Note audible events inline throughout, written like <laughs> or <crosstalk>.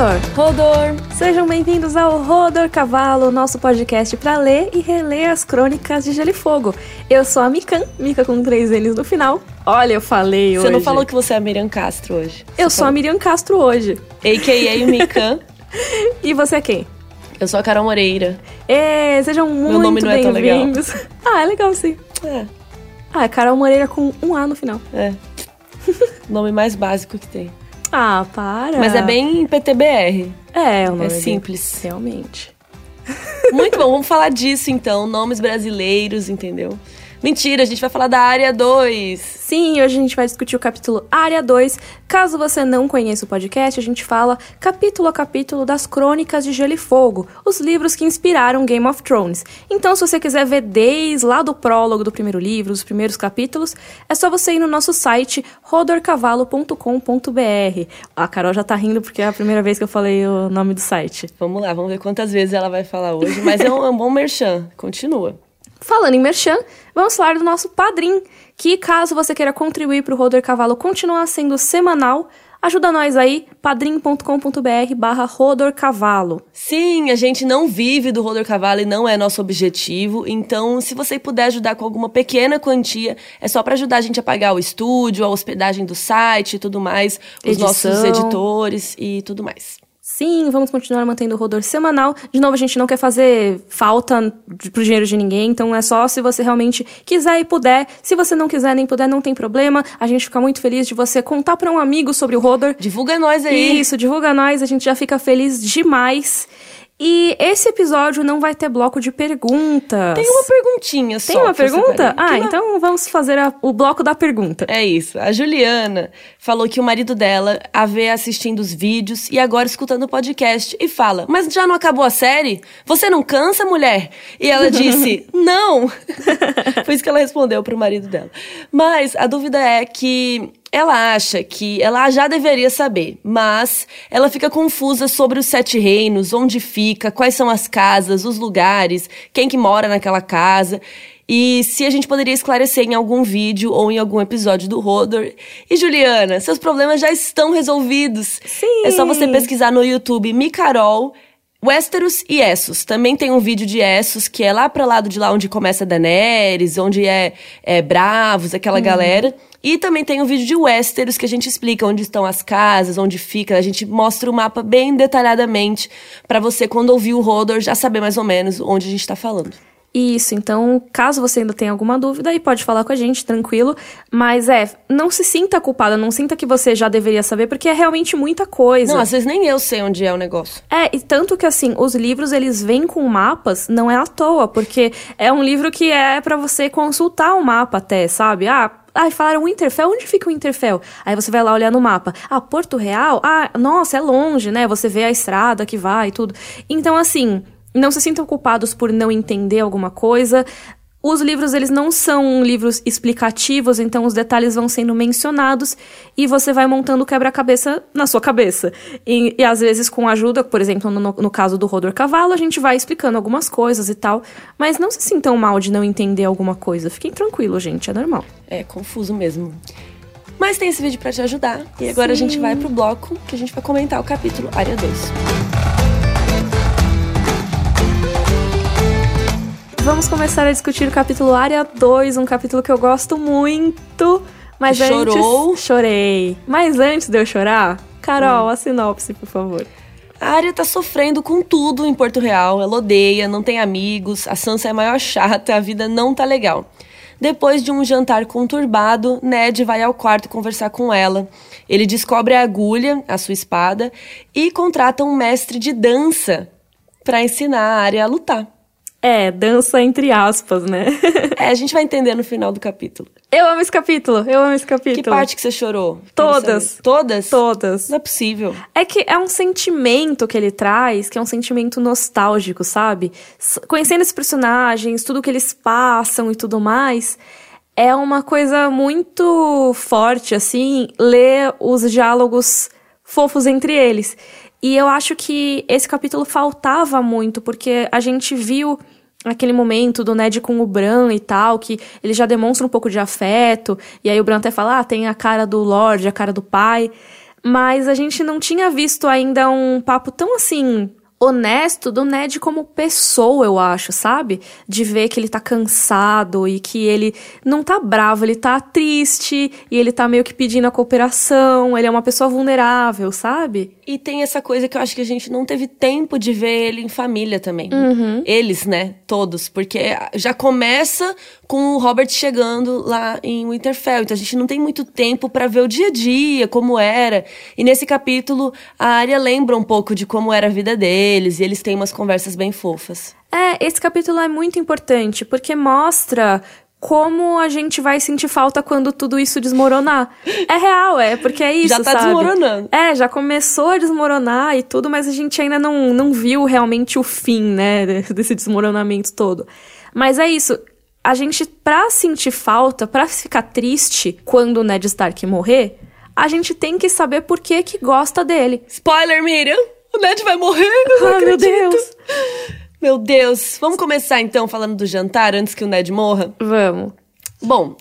Rodor! Rodor! Sejam bem-vindos ao Rodor Cavalo, nosso podcast para ler e reler as crônicas de Gelo e Fogo. Eu sou a Mikan, Mika com três N's no final. Olha, eu falei você hoje. Você não falou que você é a Miriam Castro hoje. Eu você sou falou. a Miriam Castro hoje. A.K.A. <laughs> Mikan. e você é quem? Eu sou a Carol Moreira. É, sejam muito nome não é tão legal. bem-vindos. <laughs> ah, é legal sim. É, Ah, é Carol Moreira com um A no final. é. <laughs> nome mais básico que tem. Ah, para. Mas é bem PTBR. É, o nome É dele. simples. Realmente. Muito bom, vamos falar disso então. Nomes brasileiros, entendeu? Mentira, a gente vai falar da área 2. Sim, hoje a gente vai discutir o capítulo Área 2. Caso você não conheça o podcast, a gente fala capítulo a capítulo das Crônicas de Gelo e Fogo, os livros que inspiraram Game of Thrones. Então, se você quiser ver desde lá do prólogo do primeiro livro, os primeiros capítulos, é só você ir no nosso site rodorcavalo.com.br. A Carol já tá rindo porque é a primeira vez que eu falei o nome do site. Vamos lá, vamos ver quantas vezes ela vai falar hoje. Mas é um, é um bom merchan. Continua. Falando em merchan, vamos falar do nosso padrim, que caso você queira contribuir para o Roder Cavalo continuar sendo semanal, ajuda nós aí, padrim.com.br barra rodorcavalo. Sim, a gente não vive do Roller Cavalo e não é nosso objetivo. Então, se você puder ajudar com alguma pequena quantia, é só para ajudar a gente a pagar o estúdio, a hospedagem do site e tudo mais, os Edição. nossos editores e tudo mais. Sim, vamos continuar mantendo o Rodor semanal. De novo, a gente não quer fazer falta pro dinheiro de ninguém, então é só se você realmente quiser e puder. Se você não quiser nem puder, não tem problema. A gente fica muito feliz de você contar para um amigo sobre o Rodor. Divulga nós aí. Isso, divulga nós, a gente já fica feliz demais. E esse episódio não vai ter bloco de perguntas. Tem uma perguntinha só. Tem uma pergunta? Ah, uma- então vamos fazer a- o bloco da pergunta. É isso. A Juliana falou que o marido dela a vê assistindo os vídeos e agora escutando o podcast e fala: Mas já não acabou a série? Você não cansa, mulher? E ela <laughs> disse: Não! <laughs> Foi isso que ela respondeu pro marido dela. Mas a dúvida é que. Ela acha que ela já deveria saber, mas ela fica confusa sobre os sete reinos, onde fica, quais são as casas, os lugares, quem que mora naquela casa. E se a gente poderia esclarecer em algum vídeo ou em algum episódio do Rodor. E Juliana, seus problemas já estão resolvidos. Sim. É só você pesquisar no YouTube Micarol, Westeros e Essos. Também tem um vídeo de Essos, que é lá pra lado de lá onde começa Daenerys, onde é, é Bravos, aquela galera. E também tem um vídeo de Westeros que a gente explica onde estão as casas, onde fica. A gente mostra o mapa bem detalhadamente pra você, quando ouvir o Rodor, já saber mais ou menos onde a gente tá falando. Isso, então, caso você ainda tenha alguma dúvida, aí pode falar com a gente, tranquilo. Mas é, não se sinta culpada, não sinta que você já deveria saber, porque é realmente muita coisa. Não, às vezes nem eu sei onde é o negócio. É, e tanto que assim, os livros eles vêm com mapas, não é à toa, porque é um livro que é pra você consultar o mapa até, sabe? Ah, Ai, falaram Winterfell, onde fica o Winterfell? Aí você vai lá olhar no mapa. Ah, Porto Real? Ah, nossa, é longe, né? Você vê a estrada que vai e tudo. Então, assim, não se sintam culpados por não entender alguma coisa. Os livros, eles não são livros explicativos, então os detalhes vão sendo mencionados e você vai montando o quebra-cabeça na sua cabeça. E, e às vezes com ajuda, por exemplo, no, no caso do Rodor Cavalo, a gente vai explicando algumas coisas e tal. Mas não se sintam mal de não entender alguma coisa. Fiquem tranquilos, gente, é normal. É confuso mesmo. Mas tem esse vídeo pra te ajudar. E agora a gente vai pro bloco que a gente vai comentar o capítulo Área 2. Vamos começar a discutir o capítulo Área 2, um capítulo que eu gosto muito. Mas Chorou? antes. Chorei. Mas antes de eu chorar, Carol, a sinopse, por favor. A Arya tá sofrendo com tudo em Porto Real. Ela odeia, não tem amigos, a Sansa é a maior chata, a vida não tá legal. Depois de um jantar conturbado, Ned vai ao quarto conversar com ela. Ele descobre a agulha, a sua espada, e contrata um mestre de dança pra ensinar a Arya a lutar. É, dança entre aspas, né? É, a gente vai entender no final do capítulo. eu amo esse capítulo, eu amo esse capítulo. Que parte que você chorou? Todas. Todas? Todas. Não é possível. É que é um sentimento que ele traz, que é um sentimento nostálgico, sabe? Conhecendo esses personagens, tudo que eles passam e tudo mais, é uma coisa muito forte, assim, ler os diálogos fofos entre eles. E eu acho que esse capítulo faltava muito, porque a gente viu aquele momento do Ned com o Bran e tal, que ele já demonstra um pouco de afeto, e aí o Bran até fala, ah, tem a cara do Lorde, a cara do pai. Mas a gente não tinha visto ainda um papo tão assim honesto do Ned como pessoa, eu acho, sabe? De ver que ele tá cansado e que ele não tá bravo, ele tá triste e ele tá meio que pedindo a cooperação, ele é uma pessoa vulnerável, sabe? E tem essa coisa que eu acho que a gente não teve tempo de ver ele em família também. Uhum. Eles, né? Todos. Porque já começa com o Robert chegando lá em Winterfell. Então a gente não tem muito tempo para ver o dia a dia, como era. E nesse capítulo, a Arya lembra um pouco de como era a vida deles. E eles têm umas conversas bem fofas. É, esse capítulo é muito importante, porque mostra como a gente vai sentir falta quando tudo isso desmoronar. É real, é, porque é isso, Já tá sabe? desmoronando. É, já começou a desmoronar e tudo, mas a gente ainda não, não viu realmente o fim, né, desse desmoronamento todo. Mas é isso, a gente, pra sentir falta, pra ficar triste quando o Ned Stark morrer, a gente tem que saber por que que gosta dele. Spoiler, Miriam! O Ned vai morrer! Ah, meu Deus! Meu Deus! Vamos começar então falando do jantar antes que o Ned morra? Vamos. Bom,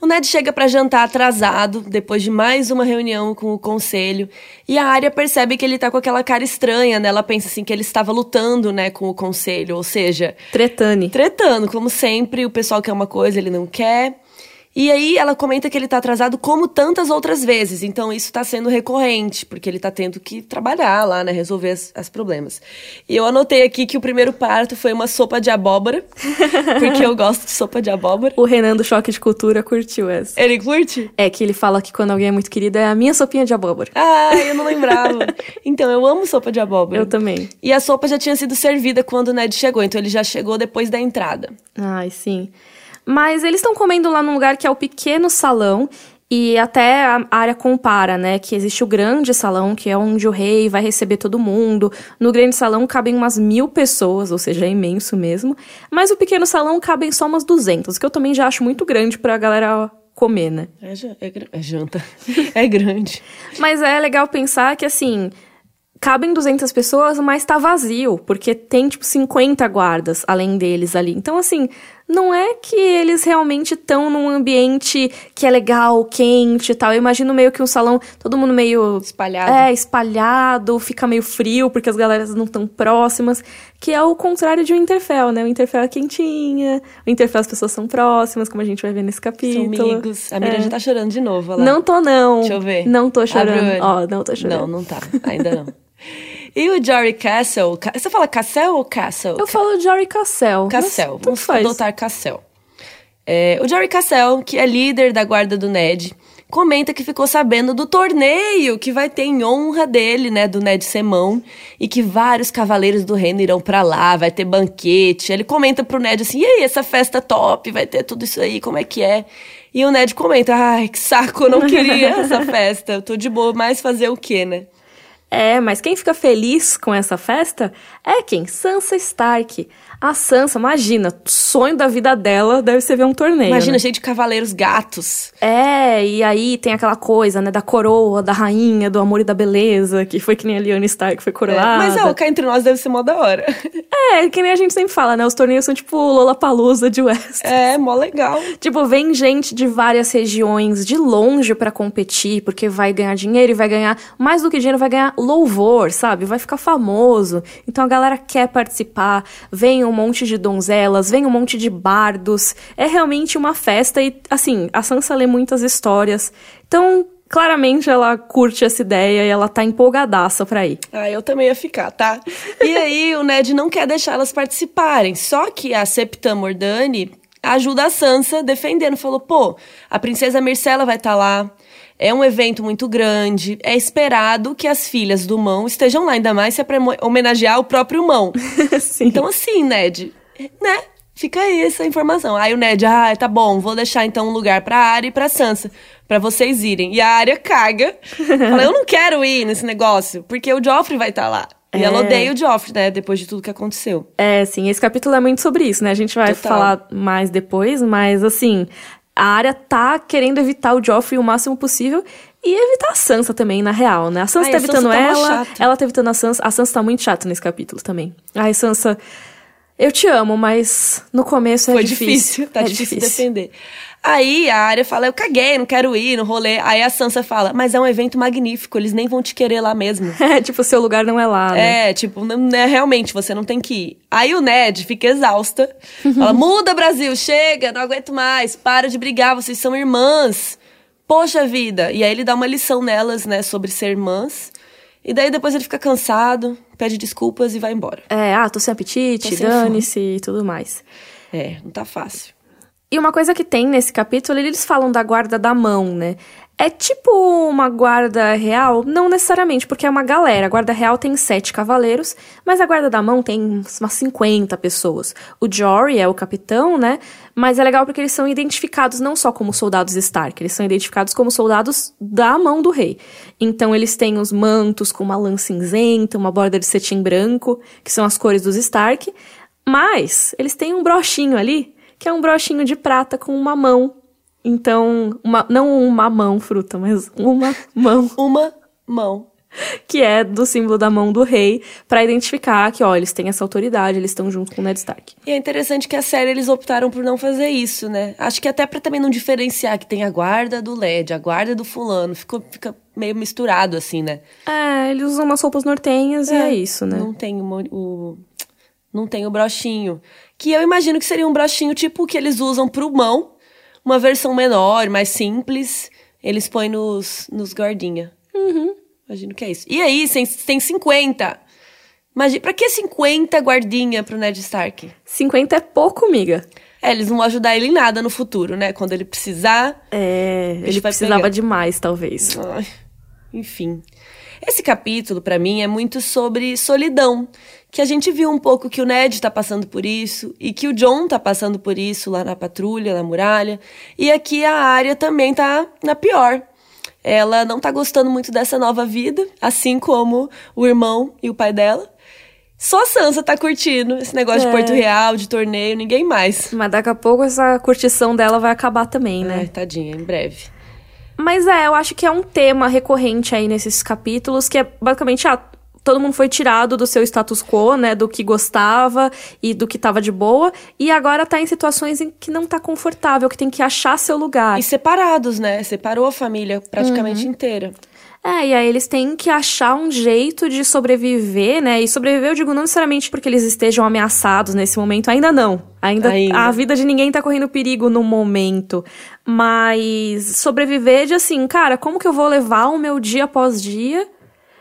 o Ned chega para jantar atrasado, depois de mais uma reunião com o conselho, e a Arya percebe que ele tá com aquela cara estranha, né? Ela pensa assim que ele estava lutando, né, com o conselho, ou seja, Tretane. tretando, como sempre, o pessoal quer uma coisa, ele não quer. E aí ela comenta que ele tá atrasado como tantas outras vezes, então isso tá sendo recorrente, porque ele tá tendo que trabalhar lá, né, resolver as, as problemas. E eu anotei aqui que o primeiro parto foi uma sopa de abóbora, <laughs> porque eu gosto de sopa de abóbora. O Renan do Choque de Cultura curtiu essa. Ele curte? É que ele fala que quando alguém é muito querido é a minha sopinha de abóbora. Ah, eu não <laughs> lembrava. Então, eu amo sopa de abóbora. Eu também. E a sopa já tinha sido servida quando o Ned chegou, então ele já chegou depois da entrada. Ai, sim. Mas eles estão comendo lá num lugar que é o pequeno salão. E até a área compara, né? Que existe o grande salão, que é onde o rei vai receber todo mundo. No grande salão cabem umas mil pessoas, ou seja, é imenso mesmo. Mas o pequeno salão cabem só umas 200, que eu também já acho muito grande pra galera comer, né? É, é é janta. <laughs> é grande. Mas é legal pensar que, assim, cabem 200 pessoas, mas tá vazio, porque tem, tipo, 50 guardas além deles ali. Então, assim, não é que eles realmente estão num ambiente que é legal, quente e tal. Eu imagino meio que um salão, todo mundo meio. Espalhado. É, espalhado, fica meio frio, porque as galeras não estão próximas. Que é o contrário de um Winterfell, né? O Winterfell é quentinha, o Winterfell as pessoas são próximas, como a gente vai ver nesse São capítulo. amigos. A Miriam já tá chorando de novo, olha lá. Não tô, não. Deixa eu ver. Não tô chorando. Ó, não tô chorando. Não, não tá. Ainda não. <laughs> E o Jory Castle... Ca- Você fala Castle ou Castle? Eu falo Jory Cassel. Tanto Vamos faz. adotar Cassel. É, o Jory Cassel, que é líder da guarda do Ned, comenta que ficou sabendo do torneio que vai ter em honra dele, né, do Ned Semão, e que vários cavaleiros do reino irão pra lá, vai ter banquete. Ele comenta pro Ned assim: "E aí, essa festa top, vai ter tudo isso aí, como é que é?" E o Ned comenta: "Ai, que saco, eu não queria <laughs> essa festa. Eu tô de boa, mas fazer o quê, né?" É, mas quem fica feliz com essa festa é quem? Sansa Stark. A Sansa, imagina, o sonho da vida dela deve ser ver um torneio. Imagina, né? cheio de cavaleiros gatos. É, e aí tem aquela coisa, né, da coroa, da rainha, do amor e da beleza, que foi que nem a Lyanna Stark foi É, coroada. Mas, ó, cá entre nós deve ser mó da hora. <laughs> É, que nem a gente sempre fala, né, os torneios são tipo Lollapalooza de West. É, mó legal. Tipo, vem gente de várias regiões de longe pra competir, porque vai ganhar dinheiro e vai ganhar, mais do que dinheiro, vai ganhar louvor, sabe? Vai ficar famoso. Então a galera quer participar, vem um monte de donzelas, vem um monte de bardos. É realmente uma festa e, assim, a Sansa lê muitas histórias. Então, claramente ela curte essa ideia e ela tá empolgadaça pra ir. Ah, eu também ia ficar, tá? E aí o Ned não quer deixar elas participarem. Só que a Septa Mordani ajuda a Sansa defendendo. Falou, pô, a princesa Myrcella vai estar lá. É um evento muito grande. É esperado que as filhas do Mão estejam lá, ainda mais se é pra homenagear o próprio Mão. <laughs> Então, assim, Ned, né? Fica aí essa informação. Aí o Ned, ah, tá bom, vou deixar então um lugar pra Arya e pra Sansa, pra vocês irem. E a Arya caga. <laughs> Fala, eu não quero ir nesse negócio, porque o Joffrey vai estar lá. E ela É. odeia o Joffrey, né, depois de tudo que aconteceu. É, sim, esse capítulo é muito sobre isso, né? A gente vai Total. falar mais depois, mas assim, a área tá querendo evitar o Joffrey o máximo possível e evitar a Sansa também, na real, né? A Sansa Ai, tá a Sansa evitando tá ela, ela tá evitando a Sansa. A Sansa tá muito chata nesse capítulo também. Ai, Sansa. Eu te amo, mas no começo é Foi difícil. difícil, tá é difícil, defender. Aí a área fala, eu caguei, não quero ir no rolê. Aí a Sansa fala, mas é um evento magnífico, eles nem vão te querer lá mesmo. <laughs> É, tipo, seu lugar não é lá, né? É, tipo, não, é, realmente, você não tem que ir. Aí o Ned fica exausta. fala, <laughs> muda, Brasil, chega, não aguento mais, para de brigar, vocês são irmãs. Poxa vida. E aí ele dá uma lição nelas, né, sobre ser irmãs. E daí depois ele fica cansado, pede desculpas e vai embora. É, ah, tô sem apetite, dane-se e tudo mais. É, não tá fácil. E uma coisa que tem nesse capítulo, eles falam da guarda da mão, né? É tipo uma guarda real? Não necessariamente, porque é uma galera. A guarda real tem sete cavaleiros, mas a guarda da mão tem umas 50 pessoas. O Jory é o capitão, né? Mas é legal porque eles são identificados não só como soldados Stark, eles são identificados como soldados da mão do rei. Então eles têm os mantos com uma lã cinzenta, uma borda de cetim branco, que são as cores dos Stark. Mas eles têm um brochinho ali que é um brochinho de prata com uma mão. Então, uma, não uma mão fruta, mas uma mão, <laughs> Uma mão. que é do símbolo da mão do rei, pra identificar que, ó, eles têm essa autoridade, eles estão junto com o Ned Stark. E é interessante que a série eles optaram por não fazer isso, né? Acho que até pra também não diferenciar que tem a guarda do LED, a guarda do fulano. Ficou, fica meio misturado, assim, né? É, eles usam umas roupas nortenhas e é isso, né? Não tem o, o- não tem o brochinho. Que eu imagino que seria um brochinho tipo o que eles usam pro mão. Uma versão menor, mais simples. Eles põem nos, nos guardinha. Uhum. Imagino que é isso. E aí, tem, tem 50. Imagina, pra que 50 guardinha pro Ned Stark? 50 é pouco, miga. É, eles não vão ajudar ele em nada no futuro, né? Quando ele precisar. É, ele precisava pegar. demais, talvez. Ai, enfim. Esse capítulo, pra mim, é muito sobre solidão. Que a gente viu um pouco que o Ned tá passando por isso, e que o John tá passando por isso lá na patrulha, na muralha. E aqui a Arya também tá na pior. Ela não tá gostando muito dessa nova vida, assim como o irmão e o pai dela. Só a Sansa tá curtindo esse negócio É. de Porto Real, de torneio, ninguém mais. Mas daqui a pouco essa curtição dela vai acabar também, né? Ai, tadinha, em breve. Mas é, eu acho que é um tema recorrente aí nesses capítulos, que é basicamente, ah, todo mundo foi tirado do seu status quo, né, do que gostava e do que tava de boa, e agora tá em situações em que não tá confortável, que tem que achar seu lugar. E separados, né? Separou a família praticamente inteira. É, e aí eles têm que achar um jeito de sobreviver, né? E sobreviver, eu digo, não necessariamente porque eles estejam ameaçados nesse momento, ainda não. Ainda, Ainda. a vida de ninguém tá correndo perigo no momento. Mas sobreviver de assim, cara, como que eu vou levar o meu dia após dia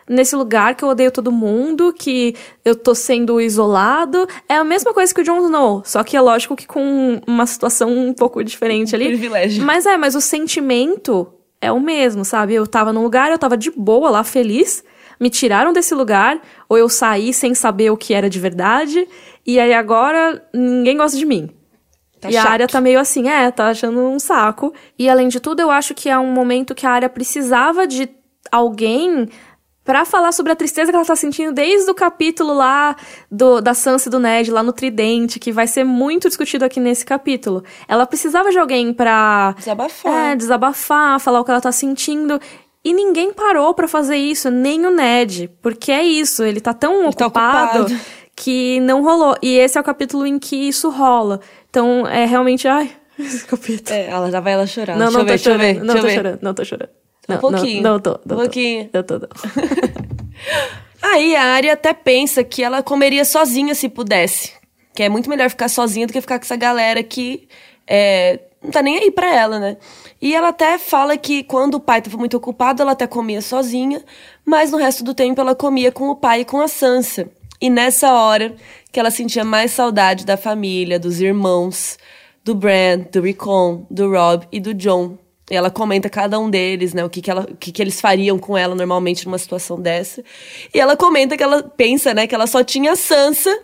nesse lugar que eu odeio todo mundo, que eu tô sendo isolado? É a mesma coisa que o Jon Snow, só que é lógico que com uma situação um pouco diferente ali. Privilégio. Mas é, mas o sentimento é o mesmo, sabe? Eu tava num lugar, eu tava de boa lá, feliz. Me tiraram desse lugar, ou eu saí sem saber o que era de verdade, e aí agora ninguém gosta de mim. Tá e a chato. área tá meio assim, é, tá achando um saco. E além de tudo, eu acho que é um momento que a área precisava de alguém pra falar sobre a tristeza que ela tá sentindo desde o capítulo lá do, da Sansa e do Ned, lá no Tridente, que vai ser muito discutido aqui nesse capítulo. Ela precisava de alguém pra Desabafar. é, desabafar, falar o que ela tá sentindo. E ninguém parou pra fazer isso, nem o Ned. Porque é isso, ele tá tão tá ocupado, ocupado. que não rolou. E esse é o capítulo em que isso rola. Então é realmente. Ai, <laughs> esse capítulo. É, ela já vai ela chorar. não, deixa não eu tô ver, deixa eu ver, Não deixa eu tô ver. chorando, não tô chorando. Um Não, pouquinho. Não, não tô. Não Um tô. pouquinho. Tô, não. <laughs> Aí a Arya até pensa que ela comeria sozinha se pudesse. Que é muito melhor ficar sozinha do que ficar com essa galera que é, não tá nem aí pra ela, né? E ela até fala que quando o pai tava muito ocupado, ela até comia sozinha, mas no resto do tempo ela comia com o pai e com a Sansa. E nessa hora que ela sentia mais saudade da família, dos irmãos, do Bran, do Rickon, do Rob e do John. E ela comenta cada um deles, né? O que, que, ela, o que, que eles fariam com ela normalmente numa situação dessa. E ela comenta que ela pensa, né, que ela só tinha a Sansa,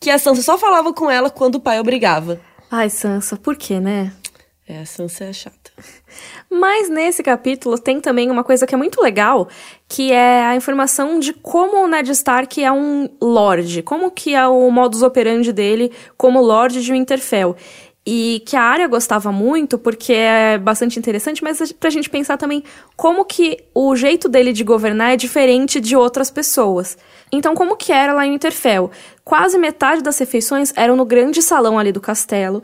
que a Sansa só falava com ela quando o pai obrigava. Ai, Sansa, por quê, né? É, a Sansa é chata. <laughs> Mas nesse capítulo tem também uma coisa que é muito legal, que é a informação de como o Ned Stark é um Lorde, como que é o modus operandi dele como Lorde de Winterfell. E que a área gostava muito, porque é bastante interessante, mas pra gente pensar também como que o jeito dele de governar é diferente de outras pessoas. Então, como que era lá em Winterfell? Quase metade das refeições eram no grande salão ali do castelo.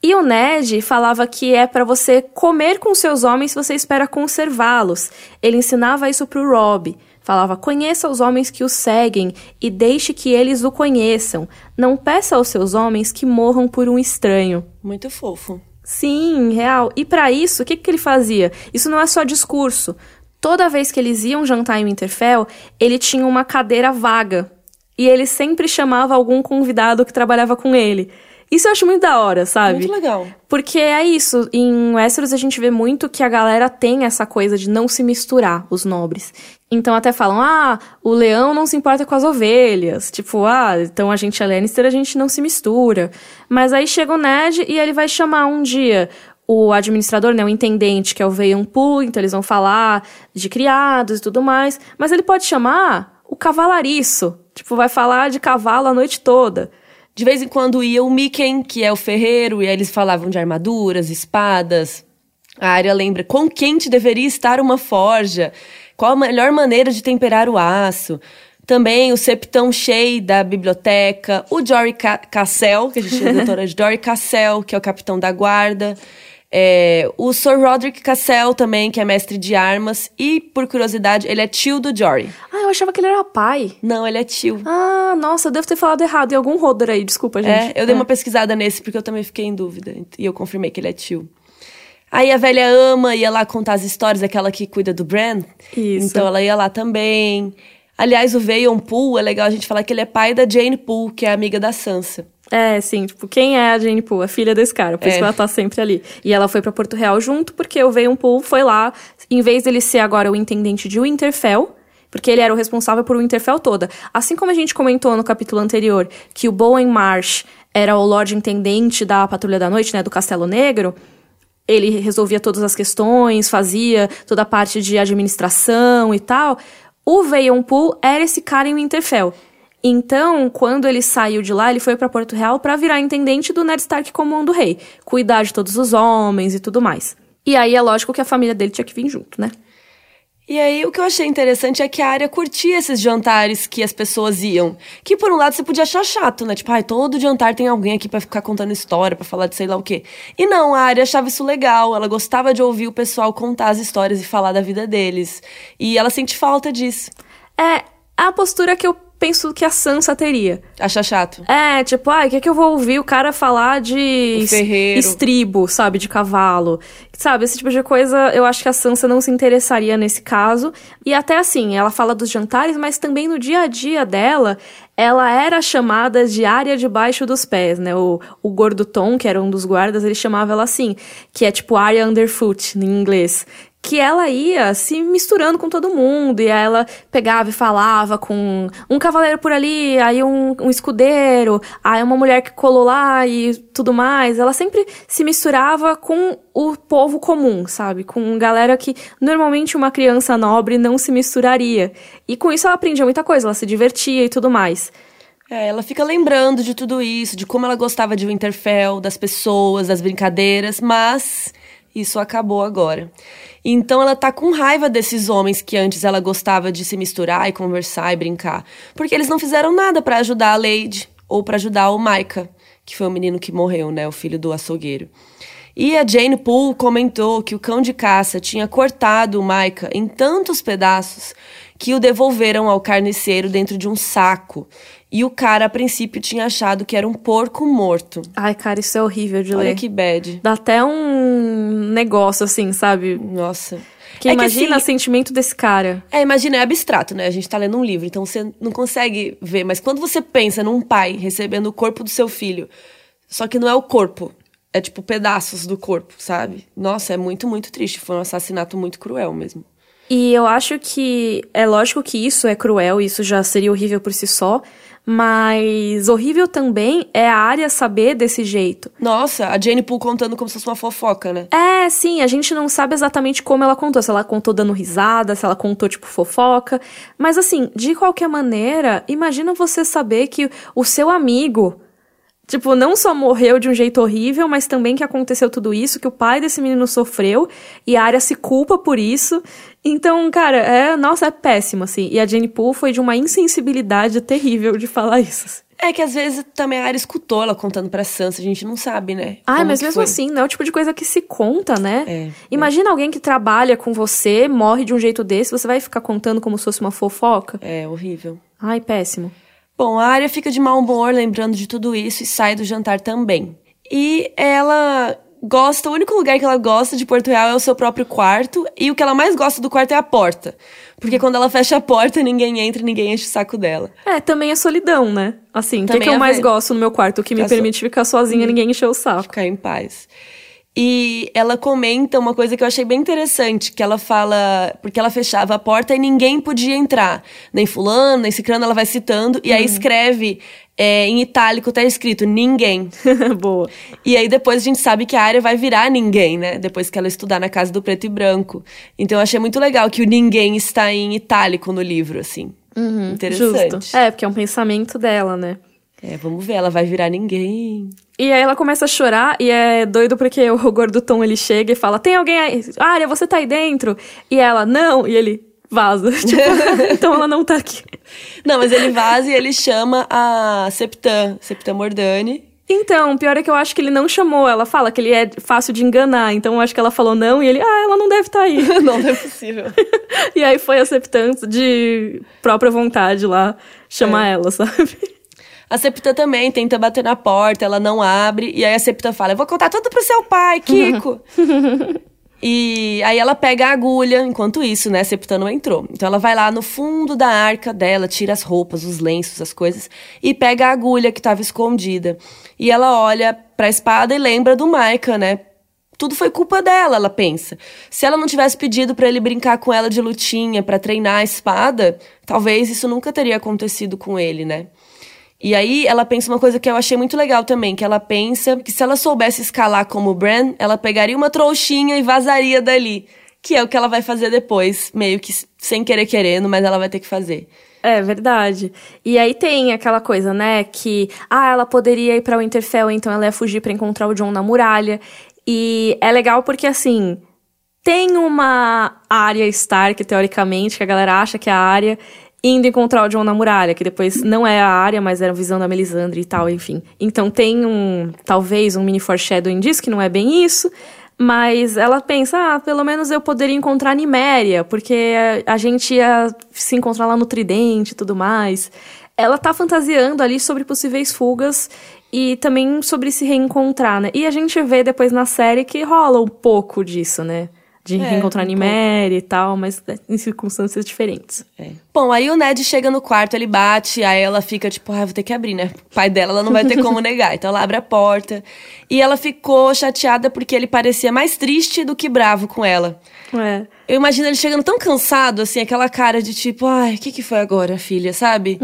E o Ned falava que é para você comer com seus homens se você espera conservá-los. Ele ensinava isso pro Rob. Falava: conheça os homens que o seguem e deixe que eles o conheçam. Não peça aos seus homens que morram por um estranho. Muito fofo. Sim, real. E para isso, o que, que ele fazia? Isso não é só discurso. Toda vez que eles iam jantar em Winterfell, ele tinha uma cadeira vaga. E ele sempre chamava algum convidado que trabalhava com ele. Isso eu acho muito da hora, sabe? Muito legal. Porque é isso, em Westeros a gente vê muito que a galera tem essa coisa de não se misturar, os nobres. Então até falam, ah, o leão não se importa com as ovelhas. Tipo, ah, então a gente é Lannister, a gente não se mistura. Mas aí chega o Ned e ele vai chamar um dia o administrador, né, o intendente, que é o Veion Poo, então eles vão falar de criados e tudo mais. Mas ele pode chamar o cavalariço. Tipo, vai falar de cavalo a noite toda. De vez em quando ia o Miken, que é o ferreiro, e aí eles falavam de armaduras, espadas. A área lembra com quente deveria estar uma forja, qual a melhor maneira de temperar o aço. Também o septão Shea da biblioteca, o Jory Cassell, que a gente chama de doutora <laughs> Jory Cassell, que é o capitão da guarda. É, o Sir Roderick Cassell também, que é mestre de armas. E, por curiosidade, ele é tio do Jory. Ah, eu achava que ele era pai. Não, ele é tio. Ah, nossa, eu devo ter falado errado em algum roder aí, desculpa, gente. É, eu dei uma pesquisada nesse porque eu também fiquei em dúvida. E eu confirmei que ele é tio. Aí a velha ama, ia lá contar as histórias, aquela que cuida do Bran. Isso. Então ela ia lá também. Aliás, o Veion Poole, é legal a gente falar que ele é pai da Jane Poole, que é amiga da Sansa. É, sim, tipo, quem é a Jane Poole? A filha desse cara, por é. isso que ela tá sempre ali. E ela foi para Porto Real junto, porque o Veion Poole foi lá, em vez dele ser agora o intendente de Winterfell, porque ele era o responsável por Winterfell toda. Assim como a gente comentou no capítulo anterior, que o Bowen Marsh era o Lorde Intendente da Patrulha da Noite, né, do Castelo Negro, ele resolvia todas as questões, fazia toda a parte de administração e tal. O Veion Poole era esse cara em Winterfell. Então, quando ele saiu de lá, ele foi para Porto Real para virar intendente do Ned Stark como um do rei, cuidar de todos os homens e tudo mais. E aí é lógico que a família dele tinha que vir junto, né? E aí, o que eu achei interessante é que a área curtia esses jantares que as pessoas iam. Que, por um lado, você podia achar chato, né? Tipo, ai, todo jantar tem alguém aqui para ficar contando história, para falar de sei lá o quê. E não, a área achava isso legal. Ela gostava de ouvir o pessoal contar as histórias e falar da vida deles. E ela sente falta disso. É, a postura que eu penso que a Sansa teria. Acha chato. É, tipo, ai, o que é que eu vou ouvir o cara falar de estribo, sabe, de cavalo. Sabe, esse tipo de coisa, eu acho que a Sansa não se interessaria nesse caso. E até assim, ela fala dos jantares, mas também no dia a dia dela, ela era chamada de área debaixo dos pés, né? O, o gordo Tom, que era um dos guardas, ele chamava ela assim, que é tipo área underfoot em inglês que ela ia se misturando com todo mundo, e ela pegava e falava com um cavaleiro por ali, aí um, um escudeiro, aí uma mulher que colou lá e tudo mais. Ela sempre se misturava com o povo comum, sabe? Com galera que normalmente uma criança nobre não se misturaria. E com isso ela aprendia muita coisa, ela se divertia e tudo mais. É, ela fica lembrando de tudo isso, de como ela gostava de Winterfell, das pessoas, das brincadeiras, mas isso acabou agora. Então ela tá com raiva desses homens que antes ela gostava de se misturar e conversar e brincar, porque eles não fizeram nada para ajudar a Lady ou para ajudar o Micah, que foi o menino que morreu, né, o filho do açougueiro. E a Jane Poole comentou que o cão de caça tinha cortado o Micah em tantos pedaços que o devolveram ao carniceiro dentro de um saco. E o cara, a princípio, tinha achado que era um porco morto. Ai, cara, isso é horrível de Olha ler. Olha que bad. Dá até um negócio, assim, sabe? Nossa. Que é imagina que, assim, o sentimento desse cara. É, imagina, é abstrato, né? A gente tá lendo um livro, então você não consegue ver. Mas quando você pensa num pai recebendo o corpo do seu filho, só que não é o corpo, é tipo pedaços do corpo, sabe? Nossa, é muito, muito triste. Foi um assassinato muito cruel mesmo. E eu acho que é lógico que isso é cruel, isso já seria horrível por si só, mas horrível também é a área saber desse jeito. Nossa, a Jane Poole contando como se fosse uma fofoca, né? É, sim, a gente não sabe exatamente como ela contou, se ela contou dando risada, se ela contou tipo fofoca, mas assim, de qualquer maneira, imagina você saber que o seu amigo Tipo, não só morreu de um jeito horrível, mas também que aconteceu tudo isso, que o pai desse menino sofreu e a área se culpa por isso. Então, cara, é, nossa, é péssimo, assim. E a Jenny Poole foi de uma insensibilidade terrível de falar isso. É que às vezes também a área escutou ela contando pra Sansa, a gente não sabe, né? Ah, mas mesmo foi. assim, não é o tipo de coisa que se conta, né? É, Imagina alguém que trabalha com você, morre de um jeito desse, você vai ficar contando como se fosse uma fofoca? É horrível. Ai, péssimo. Bom, a Arya fica de mau humor lembrando de tudo isso e sai do jantar também. E ela gosta, o único lugar que ela gosta de Porto Real é o seu próprio quarto, e o que ela mais gosta do quarto é a porta. Porque quando ela fecha a porta, ninguém entra, ninguém enche o saco dela. É, também é solidão, né? Assim, o que, que eu é mais ver- gosto no meu quarto? O que me so- permite ficar sozinha, ninguém encher o saco. Ficar em paz. E ela comenta uma coisa que eu achei bem interessante, que ela fala, porque ela fechava a porta e ninguém podia entrar. Nem fulano, nem cicrano, ela vai citando, e aí escreve é, em itálico, tá escrito ninguém. <laughs> Boa. E aí depois a gente sabe que a área vai virar ninguém, né? Depois que ela estudar na casa do preto e branco. Então eu achei muito legal que o ninguém está em itálico no livro, assim. Interessante. Justo. É, porque é um pensamento dela, né? É, vamos ver, ela vai virar ninguém. E aí ela começa a chorar e é doido porque o <laughs> gordo Tom ele chega e fala: Tem alguém aí? Arya, você tá aí dentro? E ela, não. E ele vaza. <laughs> Tipo, <laughs> então ela não tá aqui. Não, mas ele vaza e ele chama a Septã, Septã Mordani. Então, pior é que eu acho que ele não chamou. Ela fala que ele é fácil de enganar. Então eu acho que ela falou não e ele, ah, ela não deve estar aí. Não, não é possível. e aí foi a Septã de própria vontade lá chamar É. ela, sabe? A Septã também tenta bater na porta, ela não abre. E aí a Septã fala: Eu vou contar tudo pro seu pai, Kiko. <laughs> e aí ela pega a agulha, enquanto isso, né? A Septã não entrou. Então ela vai lá no fundo da arca dela, tira as roupas, os lenços, as coisas, e pega a agulha que estava escondida. E ela olha pra espada e lembra do Maika, né? Tudo foi culpa dela, ela pensa. Se ela não tivesse pedido pra ele brincar com ela de lutinha, pra treinar a espada, talvez isso nunca teria acontecido com ele, né? E aí ela pensa uma coisa que eu achei muito legal também, que ela pensa que se ela soubesse escalar como Bran, ela pegaria uma trouxinha e vazaria dali. Que é o que ela vai fazer depois, meio que sem querer querendo, mas ela vai ter que fazer. É verdade. E aí tem aquela coisa, né, que ah, ela poderia ir pra Winterfell, então ela ia fugir pra encontrar o Jon na muralha. E é legal porque assim, tem uma área Stark teoricamente, que a galera acha que é a área indo encontrar o Jon na muralha, que depois não é a área, mas era a visão da Melisandre e tal, enfim. Então tem um, talvez um mini foreshadowing disso, que não é bem isso, mas ela pensa, ah, pelo menos eu poderia encontrar Niméria, porque a, a gente ia se encontrar lá no Tridente e tudo mais. Ela tá fantasiando ali sobre possíveis fugas e também sobre se reencontrar, né? E a gente vê depois na série que rola um pouco disso, né? De É, reencontrar um Niméria e tal, mas em circunstâncias diferentes. É. Bom, aí o Ned chega no quarto, ele bate, aí ela fica tipo, ah, vou ter que abrir, né? O pai dela, ela não vai ter como <laughs> negar. Então ela abre a porta. E ela ficou chateada porque ele parecia mais triste do que bravo com ela. É. Eu imagino ele chegando tão cansado, assim, aquela cara de tipo, ai, o que, que foi agora, filha, sabe?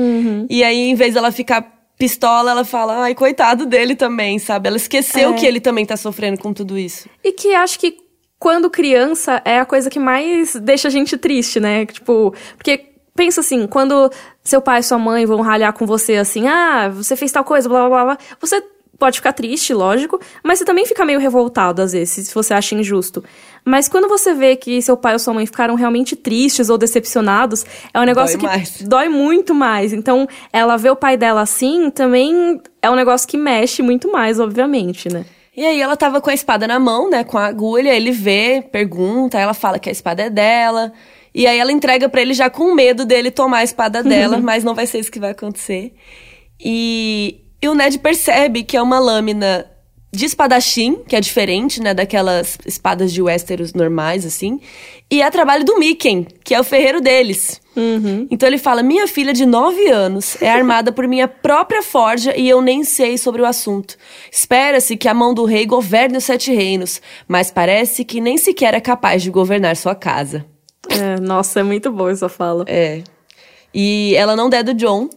E aí, em vez dela ficar pistola, ela fala, ai, coitado dele também, sabe? Ela esqueceu É. que ele também tá sofrendo com tudo isso. E que acho que quando criança é a coisa que mais deixa a gente triste, né? Tipo, porque pensa assim, quando seu pai e sua mãe vão ralhar com você assim, ah, você fez tal coisa, blá blá blá, blá, você pode ficar triste, lógico, mas você também fica meio revoltado às vezes, se você acha injusto. Mas quando você vê que seu pai ou sua mãe ficaram realmente tristes ou decepcionados, é um negócio Dói que mais. dói muito mais. Então, ela vê o pai dela assim, também é um negócio que mexe muito mais, obviamente, né? E aí ela tava com a espada na mão, né, com a agulha, ele vê, pergunta, ela fala que a espada é dela. E aí ela entrega pra ele já com medo dele tomar a espada <laughs> dela, mas não vai ser isso que vai acontecer. E, e o Ned percebe que é uma lâmina de espadachim, que é diferente, né, daquelas espadas de Westeros normais, assim. E é trabalho do Mikken, que é o ferreiro deles. Então ele fala: Minha filha de 9 anos é armada por minha própria forja e eu nem sei sobre o assunto. Espera-se que a mão do rei governe os sete reinos, mas parece que nem sequer é capaz de governar sua casa. É, nossa, é muito boa essa fala. É. E ela não der do John.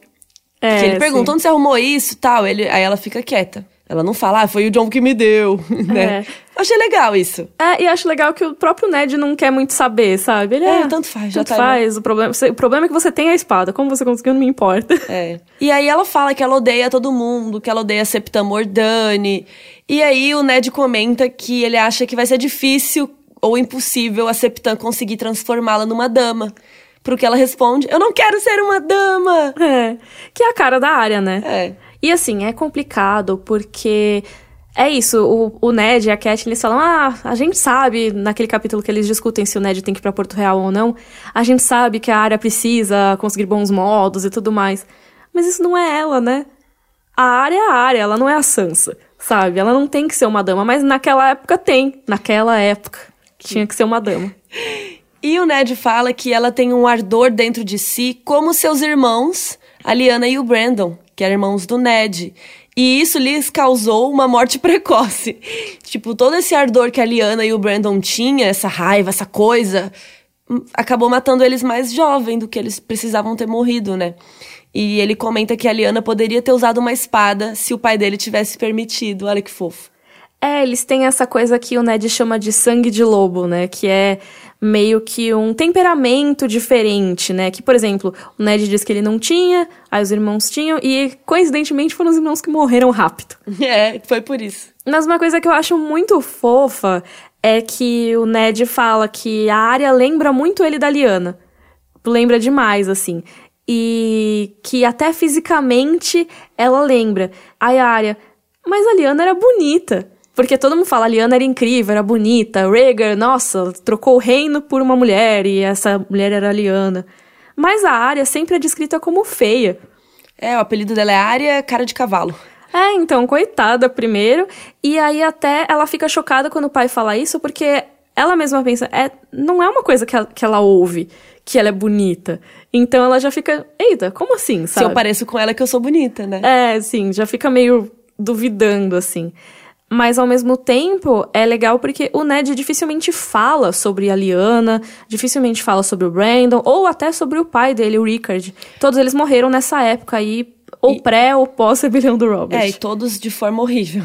É, que ele pergunta sim. onde você arrumou isso tal. Ele, aí ela fica quieta. Ela não fala, ah, foi o John que me deu, <laughs> né? É. Achei legal isso. É, e acho legal que o próprio Ned não quer muito saber, sabe? Ele É, é, tanto faz, já tanto tá faz. O problema, o problema é que você tem a espada. Como você conseguiu, não me importa. É. E aí ela fala que ela odeia todo mundo, que ela odeia a Septa Mordani. E aí o Ned comenta que ele acha que vai ser difícil ou impossível a Septan conseguir transformá-la numa dama. Pro que ela responde: Eu não quero ser uma dama! É. Que é a cara da área, né? É. E assim, é complicado porque. É isso, o, o Ned e a Cat, eles falam, ah, a gente sabe, naquele capítulo que eles discutem se o Ned tem que ir pra Porto Real ou não, a gente sabe que a área precisa conseguir bons modos e tudo mais. Mas isso não é ela, né? A área é a área, ela não é a Sansa, sabe? Ela não tem que ser uma dama, mas naquela época tem. Naquela época. Tinha que ser uma dama. E o Ned fala que ela tem um ardor dentro de si, como seus irmãos, a Lyanna e o Brandon, que eram irmãos do Ned. E isso lhes causou uma morte <laughs> precoce. Tipo, todo esse ardor que a Lyanna e o Brandon tinham, essa raiva, essa coisa, hum, acabou matando eles mais jovem do que eles precisavam ter morrido, né? E ele comenta que a Lyanna poderia ter usado uma espada se o pai dele tivesse permitido. Olha que fofo. É, eles têm essa coisa que o Ned chama de sangue de lobo, né? Que é meio que um temperamento diferente, né? Que, por exemplo, o Ned diz que ele não tinha, aí os irmãos tinham, e coincidentemente foram os irmãos que morreram rápido. <laughs> É, foi por isso. Mas uma coisa que eu acho muito fofa é que o Ned fala que a área lembra muito ele da Liana. Lembra demais, assim. E que até fisicamente ela lembra. Aí a área, mas a Liana era bonita. Porque todo mundo fala, a Liana era incrível, era bonita. Rhaegar, nossa, trocou o reino por uma mulher e essa mulher era a Liana. Mas a área sempre é descrita como feia. É, o apelido dela é Área Cara de Cavalo. É, então, coitada primeiro. E aí até ela fica chocada quando o pai fala isso, porque ela mesma pensa, é, não é uma coisa que ela, que ela ouve, que ela é bonita. Então ela já fica, eita, como assim, sabe? Se eu pareço com ela, é que eu sou bonita, né? É, sim, já fica meio duvidando, assim. Mas ao mesmo tempo é legal porque o Ned dificilmente fala sobre a Liana, dificilmente fala sobre o Brandon, ou até sobre o pai dele, o Rickard. Todos eles morreram nessa época aí, ou E- pré ou pós-rebelião <laughs> do Robert. É, e todos de forma horrível.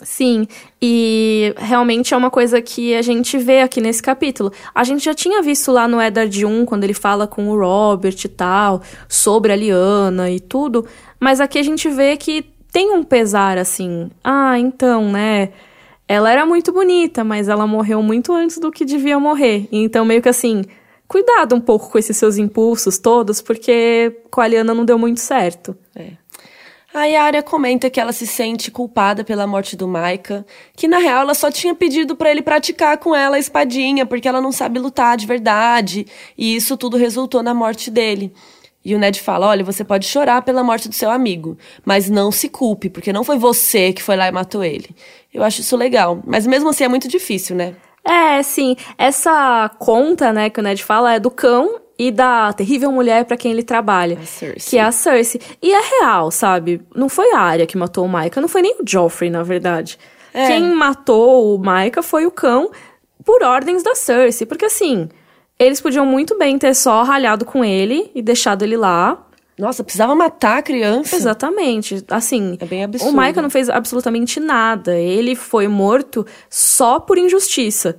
Sim, e realmente é uma coisa que a gente vê aqui nesse capítulo. A gente já tinha visto lá no Eddard 1, quando ele fala com o Robert e tal, sobre a Liana e tudo, mas aqui a gente vê que tem um pesar assim. Ah, então, né? Ela era muito bonita, mas ela morreu muito antes do que devia morrer. Então, meio que assim, cuidado um pouco com esses seus impulsos todos, porque com a Liana não deu muito certo. É. A Arya comenta que ela se sente culpada pela morte do Maika, que na real ela só tinha pedido pra ele praticar com ela a espadinha, porque ela não sabe lutar de verdade, e isso tudo resultou na morte dele. E o Ned fala: olha, você pode chorar pela morte do seu amigo, mas não se culpe, porque não foi você que foi lá e matou ele. Eu acho isso legal, mas mesmo assim é muito difícil, né? É, sim. Essa conta, né, que o Ned fala é do cão e da terrível mulher pra quem ele trabalha. Que é a Cersei. E é real, sabe? Não foi a Arya que matou o Micah, não foi nem o Joffrey, na verdade. É. Quem matou o Micah foi o cão por ordens da Cersei. Porque assim, eles podiam muito bem ter só ralhado com ele e deixado ele lá. Nossa, precisava matar a criança. Exatamente. Assim, É bem absurdo. o Micah não fez absolutamente nada. Ele foi morto só por injustiça.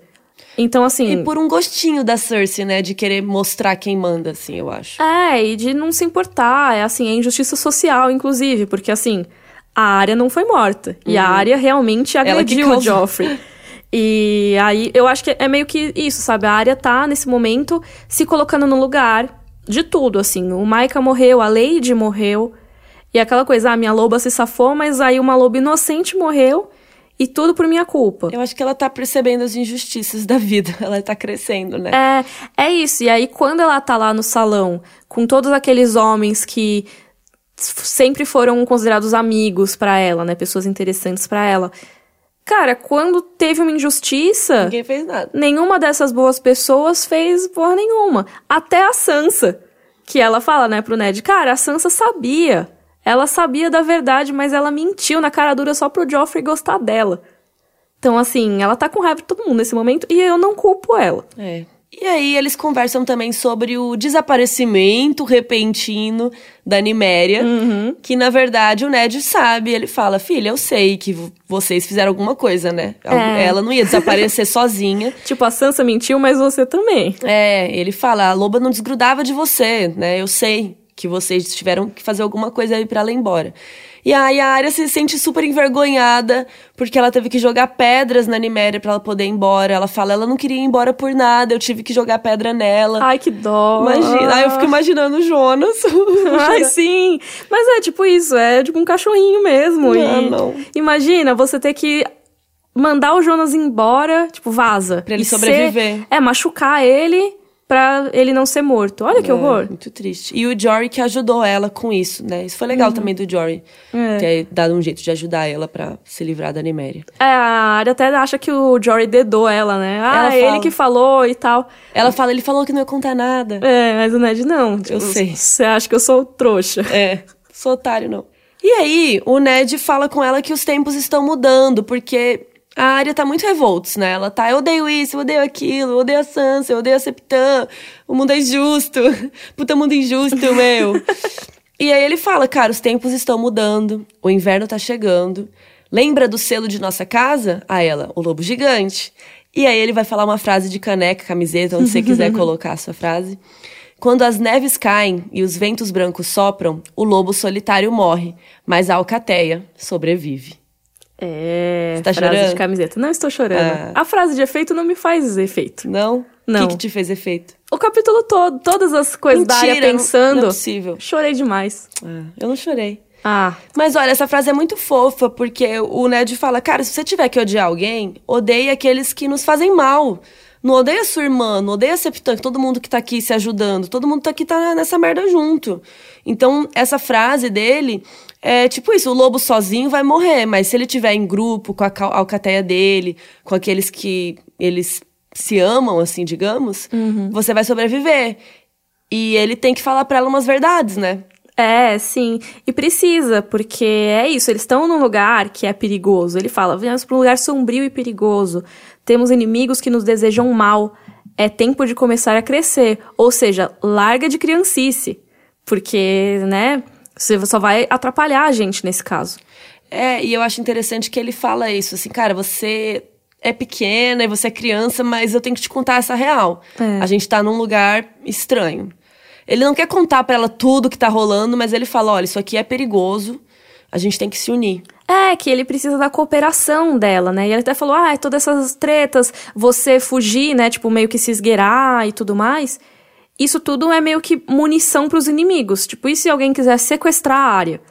Então, assim. E por um gostinho da Cersei, né? De querer mostrar quem manda, assim, eu acho. É, e de não se importar. É assim, é injustiça social, inclusive, porque assim, a área não foi morta. E a área realmente Uhum. que agrediu o. Joffrey. <laughs> E aí, eu acho que é meio que isso, sabe? A área tá, nesse momento, se colocando no lugar de tudo, assim. O Micah morreu, a Lady morreu. E aquela coisa, ah, minha loba se safou, mas aí uma loba inocente morreu. E tudo por minha culpa. Eu acho que ela tá percebendo as injustiças da vida. <laughs> Ela tá crescendo, né? É, é isso. E aí, quando ela tá lá no salão, com todos aqueles homens que sempre foram considerados amigos pra ela, né? Pessoas interessantes pra ela. Cara, quando teve uma injustiça, Ninguém fez nada. nenhuma dessas boas pessoas fez porra nenhuma. Até a Sansa, que ela fala, né, pro Ned, cara, a Sansa sabia. Ela sabia da verdade, mas ela mentiu na cara dura só pro Joffrey gostar dela. Então, assim, ela tá com raiva de todo mundo nesse momento e eu não culpo ela. É. E aí eles conversam também sobre o desaparecimento repentino da Niméria, Uhum. que na verdade o Ned sabe, ele fala: "Filha, eu sei que vo- vocês fizeram alguma coisa, né? É. Ela não ia desaparecer <laughs> sozinha". Tipo, a Sansa mentiu, mas você também. É, ele fala: "A loba não desgrudava de você, né? Eu sei que vocês tiveram que fazer alguma coisa aí pra ela ir embora". E aí a Arya se sente super envergonhada, porque ela teve que jogar pedras na Niméria pra ela poder ir embora. Ela fala: "Ela não queria ir embora por nada, eu tive que jogar pedra nela". Ai, que dó. Imagina, aí eu fico imaginando o Jonas. <laughs> Ai, sim. Mas é tipo isso, é tipo um cachorrinho mesmo. Não, e não. Imagina você ter que mandar o Jonas embora, tipo, vaza. Pra ele sobreviver. ser- é, machucar ele pra ele não ser morto. Olha que É, horror. muito triste. E o Jory que ajudou ela com isso, né? Isso foi legal também do Jory. É. Ter dado um jeito de ajudar ela pra se livrar da Niméria. É, a Arya até acha que o Jory dedou ela, né? Ah, Ela é ele fala. que falou e tal. Ela fala, ele falou que não ia contar nada. É, mas o Ned não. Tipo, sei. Você acha que eu sou trouxa. É, sou otário, não. E aí, o Ned fala com ela que os tempos estão mudando, porque a Arya tá muito revoltos, né? Ela tá, eu odeio isso, eu odeio aquilo, eu odeio a Sansa, eu odeio a Septã, o mundo é injusto, <laughs> puta mundo injusto, meu. e aí ele fala, cara, os tempos estão mudando, o inverno tá chegando. Lembra do selo de nossa casa? A ela, o lobo gigante. E aí ele vai falar uma frase de caneca, camiseta, onde você quiser <laughs> colocar a sua frase. Quando as neves caem e os ventos brancos sopram, o lobo solitário morre, mas a alcateia sobrevive. É, Você tá frase chorando? de camiseta. Não estou chorando. Ah. A frase de efeito não me faz efeito. Não? Não. O que, que te fez efeito? O capítulo todo, todas as coisas da área Mentira, não- pensando. Não é possível. Chorei demais. Ah, eu não chorei. Ah, Mas olha, essa frase é muito fofa, porque o Ned fala, cara, se você tiver que odiar alguém, odeie aqueles que nos fazem mal. Não odeia sua irmã, não odeia a Septã, todo mundo que tá aqui se ajudando, todo mundo tá aqui tá nessa merda junto. Então, essa frase dele é tipo isso, o lobo sozinho vai morrer, mas se ele tiver em grupo, com a alcateia dele, com aqueles que eles se amam, assim, digamos, você vai sobreviver. E ele tem que falar pra ela umas verdades, né? é, sim. E precisa, porque é isso, eles estão num lugar que é perigoso. Ele fala: viemos para um lugar sombrio e perigoso. Temos inimigos que nos desejam mal. É tempo de começar a crescer. Ou seja, larga de criancice. Porque, né, você só vai atrapalhar a gente nesse caso. É, e eu acho interessante que ele fala isso, assim, cara, você é pequena e você é criança, mas eu tenho que te contar essa real. É. A gente tá num lugar estranho. Ele não quer contar pra ela tudo que tá rolando, mas ele fala, olha, isso aqui é perigoso, a gente tem que se unir. É, que ele precisa da cooperação dela, né? E ele até falou, ah, todas essas tretas, você fugir, né? Tipo, meio que se esgueirar e tudo mais. Isso tudo é meio que munição pros inimigos. Tipo, e se alguém quiser sequestrar a área?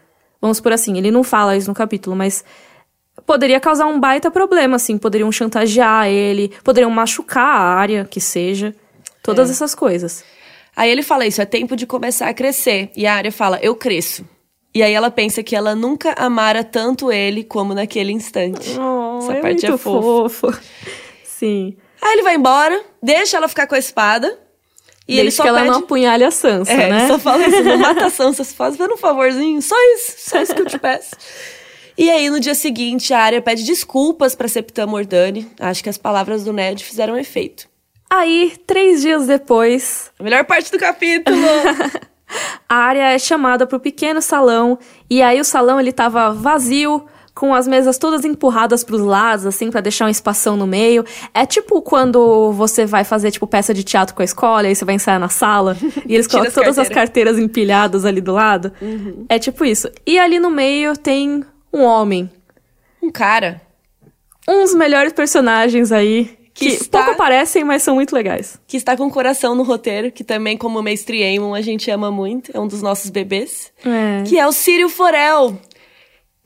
Vamos por assim, ele não fala isso no capítulo, mas poderia causar um baita problema, assim. Poderiam chantagear ele, poderiam machucar a área, que seja. Todas essas coisas. Aí ele fala isso, é tempo de começar a crescer. E a Arya fala, eu cresço. E aí ela pensa que ela nunca amara tanto ele como naquele instante. Oh, Essa é parte muito é fofa. fofo. <laughs> Sim. Aí ele vai embora, deixa ela ficar com a espada. E Desde ele só que ela pede... não apunhalhe a Sansa, É, né? só fala isso, não mata a <laughs> Sansa, faz um favorzinho, só isso, só isso que eu te <laughs> peço. E aí, no dia seguinte, a Arya pede desculpas pra Septã Mordani. Acho que as palavras do Ned fizeram efeito. Aí, três dias depois, A melhor parte do capítulo! A área é chamada pro pequeno salão, e aí o salão ele tava vazio, com as mesas todas empurradas pros lados, assim, pra deixar um espação no meio. É tipo quando você vai fazer, tipo, peça de teatro com a escola, e aí você vai ensaiar na sala, e eles <laughs> colocam as todas as carteiras. carteiras empilhadas ali do lado. É tipo isso. E ali no meio tem um homem. um cara Um dos melhores personagens aí, Que que, está- pouco aparecem, mas são muito legais. que está com o coração no roteiro, que também, como o Mestre Aemon, a gente ama muito, é um dos nossos bebês. É. Que é o Círio Forel,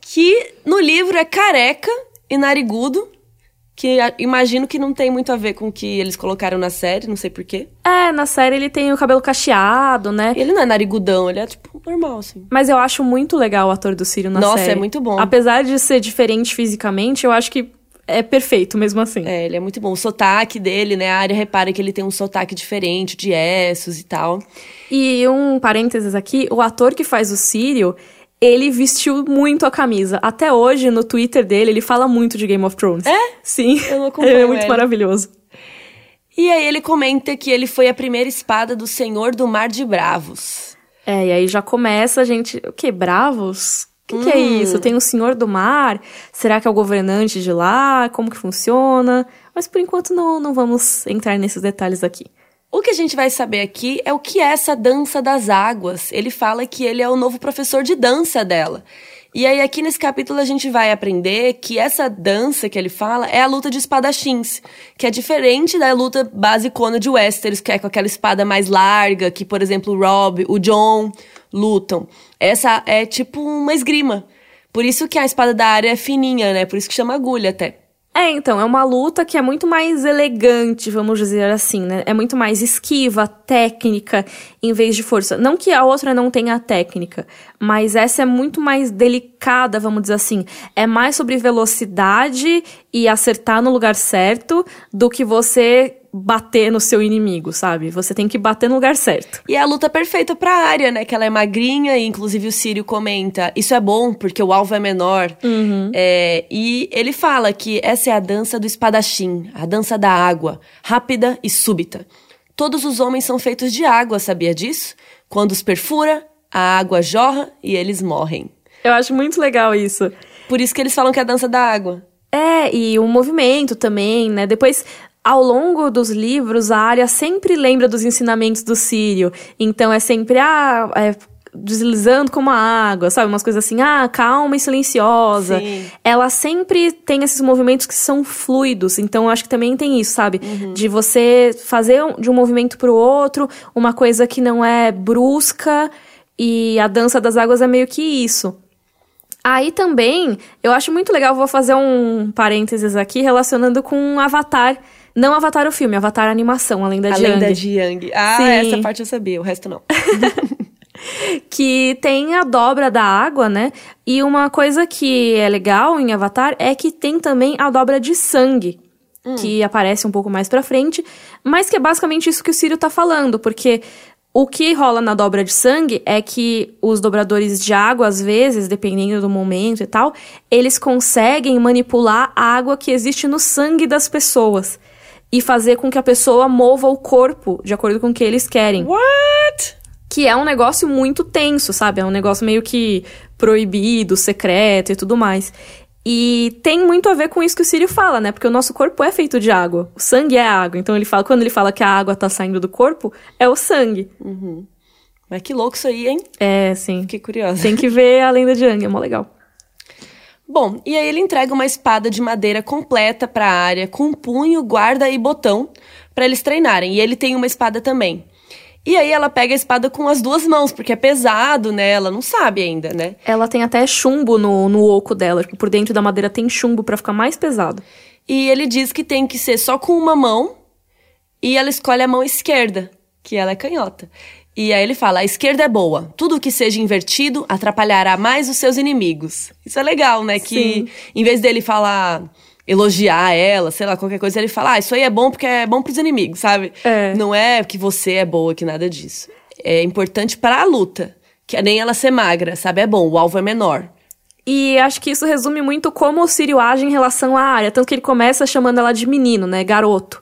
que no livro é careca e narigudo, que imagino que não tem muito a ver com o que eles colocaram na série, não sei porquê. É, na série ele tem o cabelo cacheado, né? Ele não é narigudão, ele é tipo normal, assim. Mas eu acho muito legal o ator do Círio na Nossa, série. é muito bom. Apesar de ser diferente fisicamente, eu acho que é perfeito mesmo assim. É, ele é muito bom. O sotaque dele, né? A área repara que ele tem um sotaque diferente de Essos e tal. E um parênteses aqui, o ator que faz o Círio, ele vestiu muito a camisa. Até hoje, no Twitter dele, ele fala muito de Game of Thrones. É? Sim. Eu não acompanho <laughs> Ele é muito ele. maravilhoso. E aí ele comenta que ele foi a primeira espada do Senhor do Mar de Bravos. É, e aí já começa a gente. O que? Bravos? O que, que é Hum. isso? Tem o Senhor do Mar? Será que é o governante de lá? Como que funciona? Mas por enquanto não, não vamos entrar nesses detalhes aqui. O que a gente vai saber aqui é o que é essa dança das águas. Ele fala que ele é o novo professor de dança dela. E aí, aqui nesse capítulo, a gente vai aprender que essa dança que ele fala é a luta de espadachins, que é diferente da luta basicona de Westeros, que é com aquela espada mais larga, que, por exemplo, o Rob, o John lutam. Essa é tipo uma esgrima. Por isso que a espada da área é fininha, né? Por isso que chama agulha até. É, então, é uma luta que é muito mais elegante, vamos dizer assim, né? É muito mais esquiva, técnica, em vez de força. Não que a outra não tenha técnica, mas essa é muito mais delicada, vamos dizer assim. É mais sobre velocidade e acertar no lugar certo do que você bater no seu inimigo, sabe? Você tem que bater no lugar certo. E é a luta perfeita pra área, né? Que ela é magrinha, e inclusive o Sírio comenta: Isso é bom, porque o alvo é menor. É, e ele fala que essa é a dança do espadachim, a dança da água, rápida e súbita. Todos os homens são feitos de água, sabia disso? Quando os perfura, a água jorra e eles morrem. Eu acho muito legal isso. Por isso que eles falam que é a dança da água. É, e o movimento também, né? Depois, ao longo dos livros, a área sempre lembra dos ensinamentos do Sírio. Então é sempre, ah, é, deslizando como a água, sabe? Umas coisas assim, ah, calma e silenciosa. Sim. Ela sempre tem esses movimentos que são fluidos. Então eu acho que também tem isso, sabe? De você fazer um- de um movimento pro outro uma coisa que não é brusca. E a dança das águas é meio que isso. Aí também, eu acho muito legal, vou fazer um parênteses aqui relacionando com Avatar. Não Avatar o filme, Avatar a animação, a lenda a de lenda Aang. de Yang. Ah, Sim. essa parte eu sabia, o resto não. <laughs> <laughs> Que tem a dobra da água, né? E uma coisa que é legal em Avatar é que tem também a dobra de sangue. Que aparece um pouco mais pra frente, mas que é basicamente isso que o Círio tá falando, porque o que rola na dobra de sangue é que os dobradores de água, às vezes, dependendo do momento e tal, eles conseguem manipular a água que existe no sangue das pessoas e fazer com que a pessoa mova o corpo de acordo com o que eles querem. What? Que é um negócio muito tenso, sabe? É um negócio meio que proibido, secreto e tudo mais. E tem muito a ver com isso que o Sírio fala, né? Porque o nosso corpo é feito de água. O sangue é água. Então ele fala, quando ele fala que a água tá saindo do corpo, é o sangue. Mas que louco isso aí, hein? É, sim. Fiquei curiosa. Tem que ver a lenda de Aang, é mó legal. Bom, e aí ele entrega uma espada de madeira completa pra área, com punho, guarda e botão, pra eles treinarem. E ele tem uma espada também. E aí ela pega a espada com as duas mãos, porque é pesado, né? Ela não sabe ainda, né? Ela tem até chumbo no, no oco dela. Tipo, por dentro da madeira tem chumbo pra ficar mais pesado. E ele diz que tem que ser só com uma mão, e ela escolhe a mão esquerda, que ela é canhota. E aí ele fala: a esquerda é boa. Tudo que seja invertido atrapalhará mais os seus inimigos. Isso é legal, né? Que Sim. em vez dele falar, elogiar ela, sei lá, qualquer coisa, ele fala: ah, isso aí é bom porque é bom pros inimigos, sabe? É. Não é que você é boa, que nada disso. É importante para a luta. Que nem ela ser magra, sabe? É bom, o alvo é menor. E acho que isso resume muito como o Sírio age em relação à área. Tanto que ele começa chamando ela de menino, né? Garoto.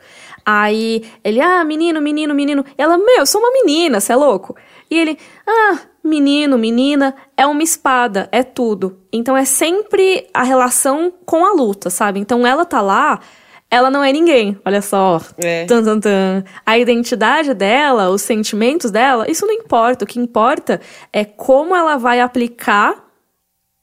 Aí ele, ah, menino, menino, menino. E ela, meu, eu sou uma menina, você é louco? E ele, ah, menino, menina, é uma espada, é tudo. Então é sempre a relação com a luta, sabe? Então ela tá lá, ela não é ninguém, olha só. É. Tan, tan, tan. A identidade dela, os sentimentos dela, isso não importa. O que importa é como ela vai aplicar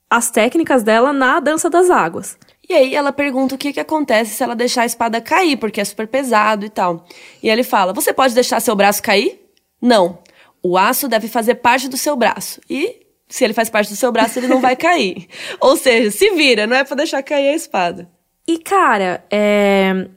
as técnicas dela na dança das águas. E aí ela pergunta o que, que acontece se ela deixar a espada cair, porque é super pesado e tal. E ele fala: Você pode deixar seu braço cair? Não. O aço deve fazer parte do seu braço. E se ele faz parte do seu braço, ele não vai cair. <laughs> Ou seja, se vira, não é pra deixar cair a espada. E, cara, é,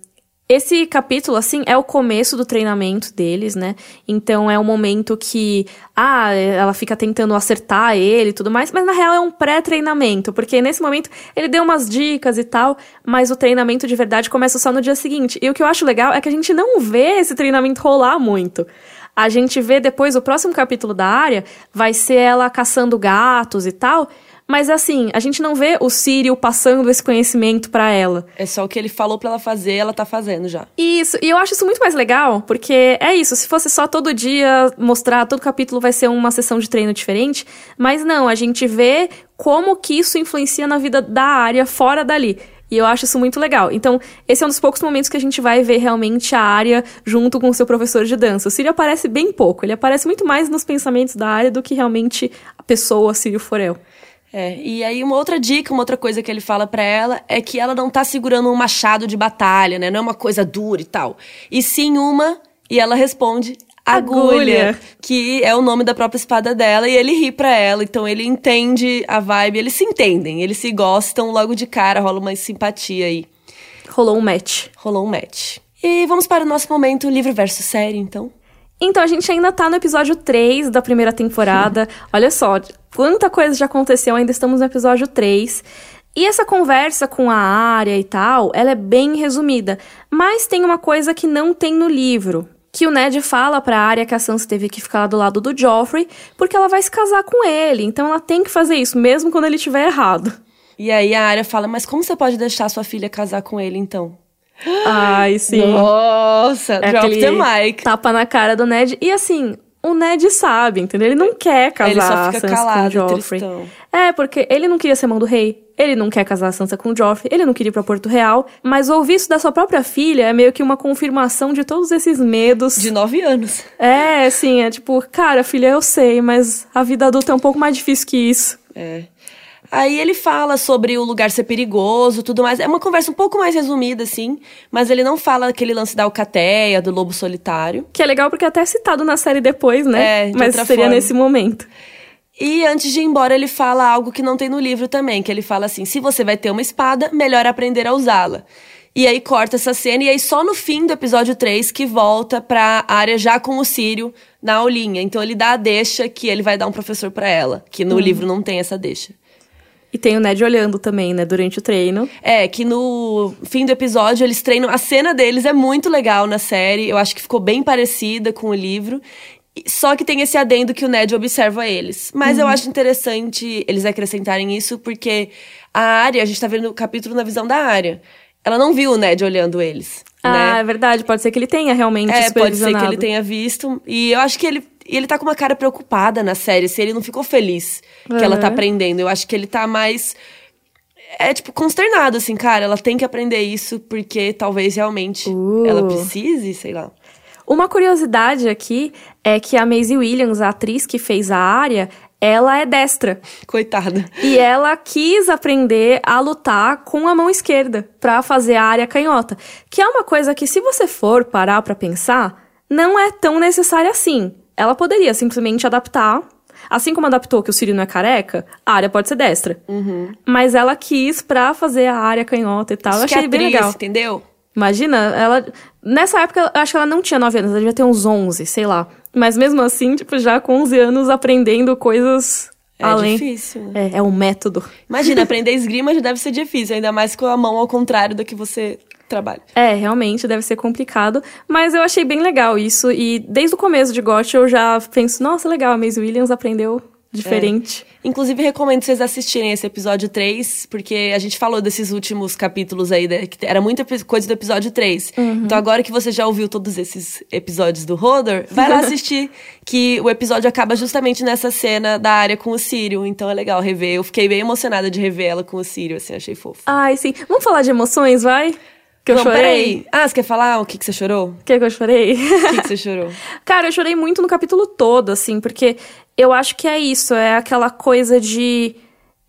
esse capítulo, assim, é o começo do treinamento deles, né? Então é o momento que, ah, ela fica tentando acertar ele e tudo mais, mas na real é um pré-treinamento, porque nesse momento ele deu umas dicas e tal, mas o treinamento de verdade começa só no dia seguinte. E o que eu acho legal é que a gente não vê esse treinamento rolar muito. A gente vê depois, o próximo capítulo da área vai ser ela caçando gatos e tal. Mas assim, a gente não vê o Sírio passando esse conhecimento para ela. É só o que ele falou para ela fazer, ela tá fazendo já. Isso, e eu acho isso muito mais legal, porque é isso, se fosse só todo dia mostrar, todo capítulo vai ser uma sessão de treino diferente, mas não, a gente vê como que isso influencia na vida da área fora dali. E eu acho isso muito legal. Então, esse é um dos poucos momentos que a gente vai ver realmente a área junto com o seu professor de dança. O Sírio aparece bem pouco, ele aparece muito mais nos pensamentos da área do que realmente a pessoa Sírio Forel. É, e aí uma outra dica, uma outra coisa que ele fala para ela é que ela não tá segurando um machado de batalha, né? Não é uma coisa dura e tal. E sim uma, e ela responde, agulha, agulha, que é o nome da própria espada dela, e ele ri pra ela, então ele entende a vibe, eles se entendem, eles se gostam logo de cara, rola uma simpatia aí. Rolou um match. Rolou um match. E vamos para o nosso momento livro versus série, então. Então, a gente ainda tá no episódio 3 da primeira temporada. <laughs> Olha só, quanta coisa já aconteceu, ainda estamos no episódio 3. E essa conversa com a área e tal, ela é bem resumida. Mas tem uma coisa que não tem no livro. Que o Ned fala pra área que a Sansa teve que ficar do lado do Joffrey, porque ela vai se casar com ele. Então ela tem que fazer isso, mesmo quando ele estiver errado. E aí a área fala, mas como você pode deixar sua filha casar com ele, então? Ai, sim. Nossa, é drop the mic. Tapa na cara do Ned. E assim, o Ned sabe, entendeu? Ele não quer casar ele só fica calado, com o Joffrey. Tristão. É, porque ele não queria ser mão do rei. Ele não quer casar a Sansa com o Joffrey, ele não queria ir pra Porto Real, mas ouvir isso da sua própria filha é meio que uma confirmação de todos esses medos. De nove anos. É, assim, é tipo, cara, filha, eu sei, mas a vida adulta é um pouco mais difícil que isso. É. Aí ele fala sobre o lugar ser perigoso, tudo mais. É uma conversa um pouco mais resumida, assim, mas ele não fala aquele lance da alcateia, do lobo solitário. Que é legal porque é até citado na série depois, né? É, de mas seria forma. nesse momento. E antes de ir embora, ele fala algo que não tem no livro também, que ele fala assim: se você vai ter uma espada, melhor aprender a usá-la. E aí corta essa cena, e aí só no fim do episódio 3 que volta pra área já com o Sírio na aulinha. Então ele dá a deixa que ele vai dar um professor para ela, que no hum. livro não tem essa deixa. E tem o Ned olhando também, né, durante o treino. É, que no fim do episódio eles treinam. A cena deles é muito legal na série. Eu acho que ficou bem parecida com o livro. Só que tem esse adendo que o Ned observa eles. Mas uhum. eu acho interessante eles acrescentarem isso, porque a área, a gente tá vendo o capítulo na visão da área. Ela não viu o Ned olhando eles. Ah, né? é verdade. Pode ser que ele tenha realmente É, pode ser que ele tenha visto. E eu acho que ele ele tá com uma cara preocupada na série, se ele não ficou feliz uhum. que ela tá aprendendo. Eu acho que ele tá mais. É, tipo, consternado, assim, cara, ela tem que aprender isso porque talvez realmente uh. ela precise, sei lá. Uma curiosidade aqui é que a Maisie Williams, a atriz que fez a área, ela é destra. Coitada. E ela quis aprender a lutar com a mão esquerda para fazer a área canhota, que é uma coisa que se você for parar para pensar, não é tão necessária assim. Ela poderia simplesmente adaptar. Assim como adaptou que o Siri não é careca, a área pode ser destra. Uhum. Mas ela quis pra fazer a área canhota e tal. Isso eu achei bem legal. entendeu? Imagina, ela. Nessa época, eu acho que ela não tinha 9 anos, ela devia ter uns 11, sei lá. Mas mesmo assim, tipo, já com 11 anos aprendendo coisas é além. difícil. É, é um método. Imagina, <laughs> aprender esgrima já deve ser difícil, ainda mais com a mão ao contrário do que você trabalho. É, realmente deve ser complicado, mas eu achei bem legal isso e desde o começo de GOT eu já penso, nossa, legal, a Maisie Williams aprendeu diferente. É. Inclusive, recomendo vocês assistirem esse episódio 3, porque a gente falou desses últimos capítulos aí, né, que era muita coisa do episódio 3. Uhum. Então, agora que você já ouviu todos esses episódios do Rodor, vai lá <laughs> assistir, que o episódio acaba justamente nessa cena da área com o Sírio. Então, é legal rever. Eu fiquei bem emocionada de rever ela com o Sírio, assim, achei fofo. Ai, sim. Vamos falar de emoções, vai? Que eu Não, chorei. Peraí. Ah, você quer falar o que, que você chorou? O que, que eu chorei? O que, que você chorou? <laughs> Cara, eu chorei muito no capítulo todo, assim, porque eu acho que é isso, é aquela coisa de.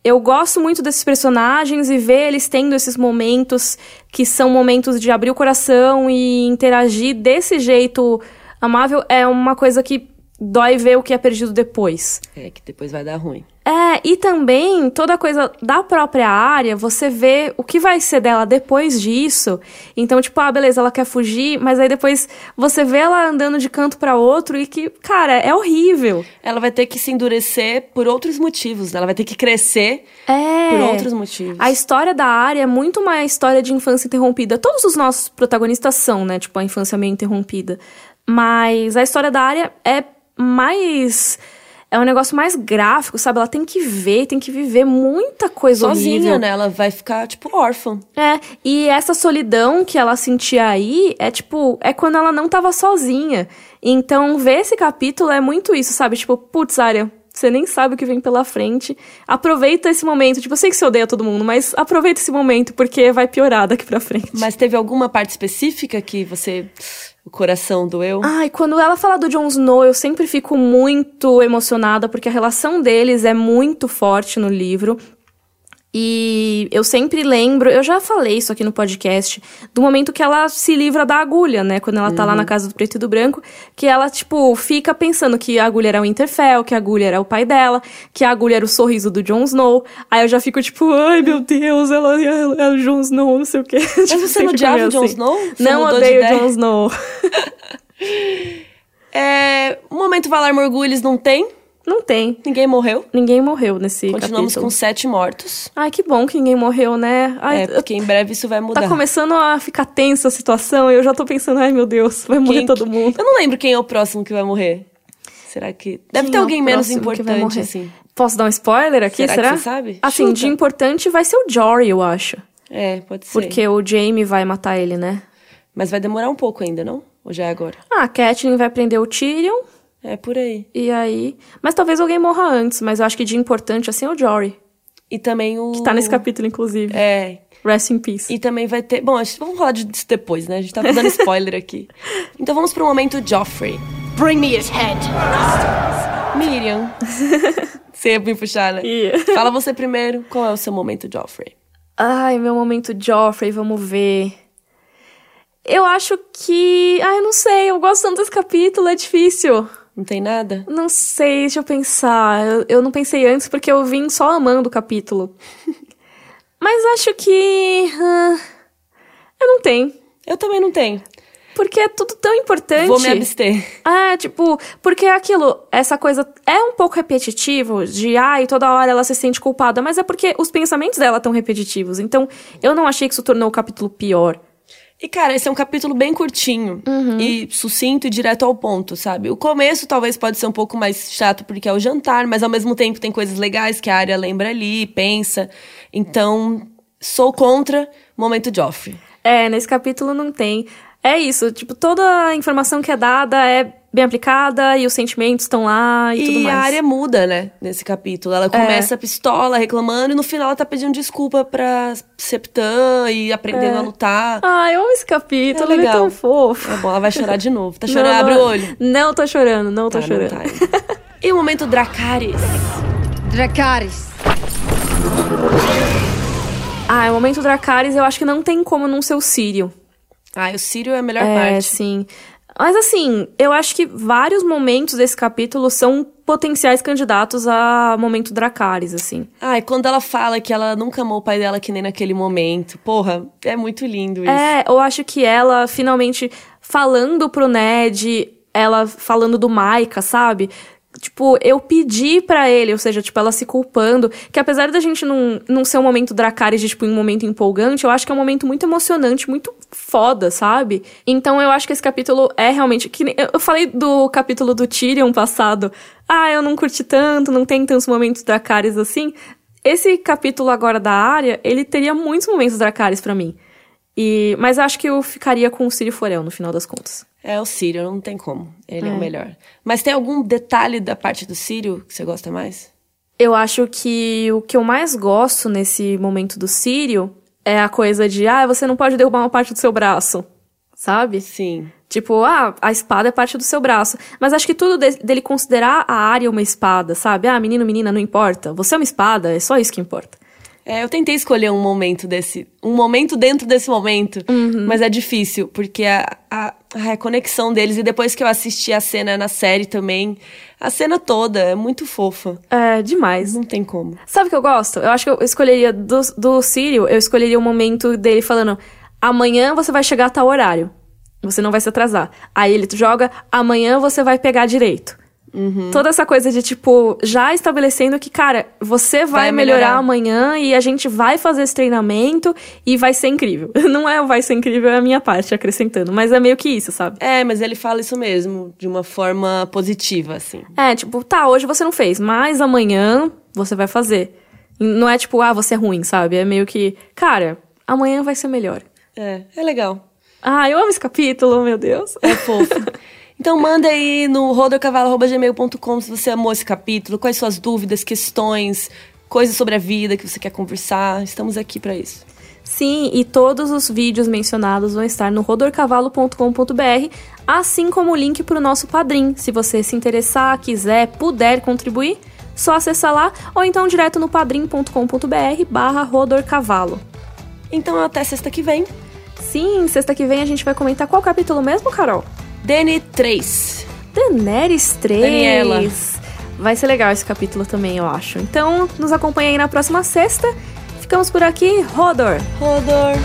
Eu gosto muito desses personagens e ver eles tendo esses momentos que são momentos de abrir o coração e interagir desse jeito amável é uma coisa que dói ver o que é perdido depois. É, que depois vai dar ruim. É, e também toda coisa da própria área, você vê o que vai ser dela depois disso. Então, tipo, ah, beleza, ela quer fugir, mas aí depois você vê ela andando de canto para outro e que, cara, é horrível. Ela vai ter que se endurecer por outros motivos, né? ela vai ter que crescer é, por outros motivos. A história da área é muito uma história de infância interrompida. Todos os nossos protagonistas são, né? Tipo, a infância meio interrompida. Mas a história da área é mais. É um negócio mais gráfico, sabe? Ela tem que ver, tem que viver muita coisa Sozinha, horrível. né? Ela vai ficar, tipo, órfã. É, e essa solidão que ela sentia aí é tipo, é quando ela não tava sozinha. Então, ver esse capítulo é muito isso, sabe? Tipo, putz, Arya, você nem sabe o que vem pela frente. Aproveita esse momento. Tipo, eu sei que você odeia todo mundo, mas aproveita esse momento, porque vai piorar daqui pra frente. Mas teve alguma parte específica que você. O coração doeu? Ai, quando ela fala do Jon Snow, eu sempre fico muito emocionada, porque a relação deles é muito forte no livro. E eu sempre lembro, eu já falei isso aqui no podcast, do momento que ela se livra da agulha, né? Quando ela tá lá na casa do preto e do branco, que ela, tipo, fica pensando que a agulha era o Winterfell, que a agulha era o pai dela, que a agulha era o sorriso do Jon Snow. Aí eu já fico, tipo, ai meu Deus, ela é o Jon Snow, não sei o quê. <laughs> Mas você não odiava o Jon Snow? Você Não odeio o? Jon Snow. <laughs> <laughs> É. O momento Valar Morgulhos não tem. Não tem. Ninguém morreu. Ninguém morreu nesse Continuamos capítulo. com sete mortos. Ai, que bom que ninguém morreu, né? Ai, É, porque em breve isso vai mudar. Tá começando a ficar tensa a situação e eu já tô pensando, ai meu Deus, vai morrer Quem- todo mundo. Eu não lembro quem é o próximo que vai morrer. Será que. Deve Quem ter é alguém menos que vai importante, morrer? assim. Posso dar um spoiler aqui, Será será? que você sabe? Assim, Chuta. de importante vai ser o Jory, eu acho. É, pode ser. Porque o Jaime vai matar ele, né? Mas vai demorar um pouco ainda, não? Ou já é agora? Ah, a Catelyn vai prender o Tyrion, É por aí. e aí... Mas talvez alguém morra antes, mas eu acho que de importante, assim, é o Jory. E também o. Que tá nesse capítulo, inclusive. É. Rest in peace. E também vai ter. Bom, acho- vamos falar disso depois, né? A gente tá dando spoiler aqui. Então vamos pro momento Joffrey. Bring me his head. Miriam. <laughs> Você ia me puxar, né? Ia. Fala você primeiro. Qual é o seu momento Joffrey? Ai, meu momento Joffrey, vamos ver. Eu acho que... Ai, eu não sei, eu gosto tanto desse capítulo, é difícil. Não tem nada? Não sei, deixa eu pensar. Eu, eu não pensei antes porque eu vim só amando o capítulo. <laughs> Mas acho que. ah, eu não tenho. Eu também não tenho. Porque é tudo tão importante. Vou me abster. É, tipo, porque é aquilo, essa coisa é um pouco repetitivo, de ai, toda hora ela se sente culpada, mas é porque os pensamentos dela estão repetitivos. Então, eu não achei que isso tornou o capítulo pior. E, cara, esse é um capítulo bem curtinho e sucinto e direto ao ponto, sabe? O começo talvez pode ser um pouco mais chato porque é o jantar, mas ao mesmo tempo tem coisas legais que a área lembra ali, pensa. Então, sou contra momento Joffrey. É, nesse capítulo não tem. É isso, tipo, toda a informação que é dada é bem aplicada e os sentimentos estão lá e, tudo E mais. a área muda, né, nesse capítulo. Ela começa pistola, reclamando, e no final ela tá pedindo desculpa pra Septã e aprendendo É. a lutar. Ah, eu amo esse capítulo, É ele é legal. tão fofo. É bom, ela vai chorar de novo. Tá <laughs> chorando? Não, Abre o não- olho. Não tô chorando, não tô Tá, não chorando. tá ainda. E o momento Dracarys? Dracarys. Ah, o momento Dracarys eu acho que não tem como não ser o Sírio. Ah, o Sírio é a melhor É, parte. sim. Mas assim, eu acho que vários momentos desse capítulo são potenciais candidatos a momento Dracarys, assim. Ah, e quando ela fala que ela nunca amou o pai dela que nem naquele momento. Porra, é muito lindo isso. É, eu acho que ela finalmente falando pro Ned, ela falando do Maika, sabe? Tipo, eu pedi pra ele, ou seja, tipo, ela se culpando, que apesar da gente não, não ser um momento Dracarys de, tipo, um momento empolgante, eu acho que é um momento muito emocionante, muito foda, sabe? Então eu acho que esse capítulo é realmente. Que, eu falei do capítulo do Tyrion passado. Ah, eu não curti tanto, não tem tantos momentos Dracarys assim. Esse capítulo agora da área, ele teria muitos momentos Dracarys pra mim. E, mas acho que eu ficaria com o Círio Forel no final das contas. É o Sírio, não tem como. Ele é. o melhor. Mas tem algum detalhe da parte do Sírio que você gosta mais? Eu acho que o que eu mais gosto nesse momento do Círio é a coisa de, ah, você não pode derrubar uma parte do seu braço, sabe? Sim. Tipo, ah, a espada é parte do seu braço. Mas acho que tudo de- dele considerar a área uma espada, sabe? Ah, menino, menina, não importa. Você é uma espada, é só isso que importa. É, eu tentei escolher um momento desse. Um momento dentro desse momento. Uhum. Mas é difícil, porque a, a, a conexão deles, e depois que eu assisti a cena na série também, a cena toda é muito fofa. É, demais. Não tem como. Sabe o que eu gosto? Eu acho que eu escolheria do, do Sírio, eu escolheria o momento dele falando: amanhã você vai chegar a tal horário. Você não vai se atrasar. Aí ele joga: amanhã você vai pegar direito. Toda essa coisa de, tipo, já estabelecendo que, cara, você vai, Vai melhorar. melhorar. amanhã e a gente vai fazer esse treinamento e vai ser incrível. <laughs> Não é o vai ser incrível, é a minha parte acrescentando, mas é meio que isso, sabe? É, mas ele fala isso mesmo, de uma forma positiva, assim. É, tipo, tá, hoje você não fez, mas amanhã você vai fazer. Não é tipo, ah, você é ruim, sabe? É meio que, cara, amanhã vai ser melhor. É, é legal. Ah, eu amo esse capítulo, meu Deus. É fofo. <laughs> Então manda aí no rodorcavalo.gmail.com se você amou esse capítulo, quais suas dúvidas, questões, coisas sobre a vida que você quer conversar. Estamos aqui pra isso. Sim, e todos os vídeos mencionados vão estar no rodorcavalo.com.br, assim como o link para o nosso padrim. Se você se interessar, quiser, puder contribuir, só acessar lá ou então direto no padrim.com.br barra rodorcavalo. Então até sexta que vem. Sim, sexta que vem a gente vai comentar qual capítulo mesmo, Carol? Dene 3. Daenerys 3. Daniela. Vai ser legal esse capítulo também, eu acho. Então, nos acompanha aí na próxima sexta. Ficamos por aqui. Rodor! Rodor.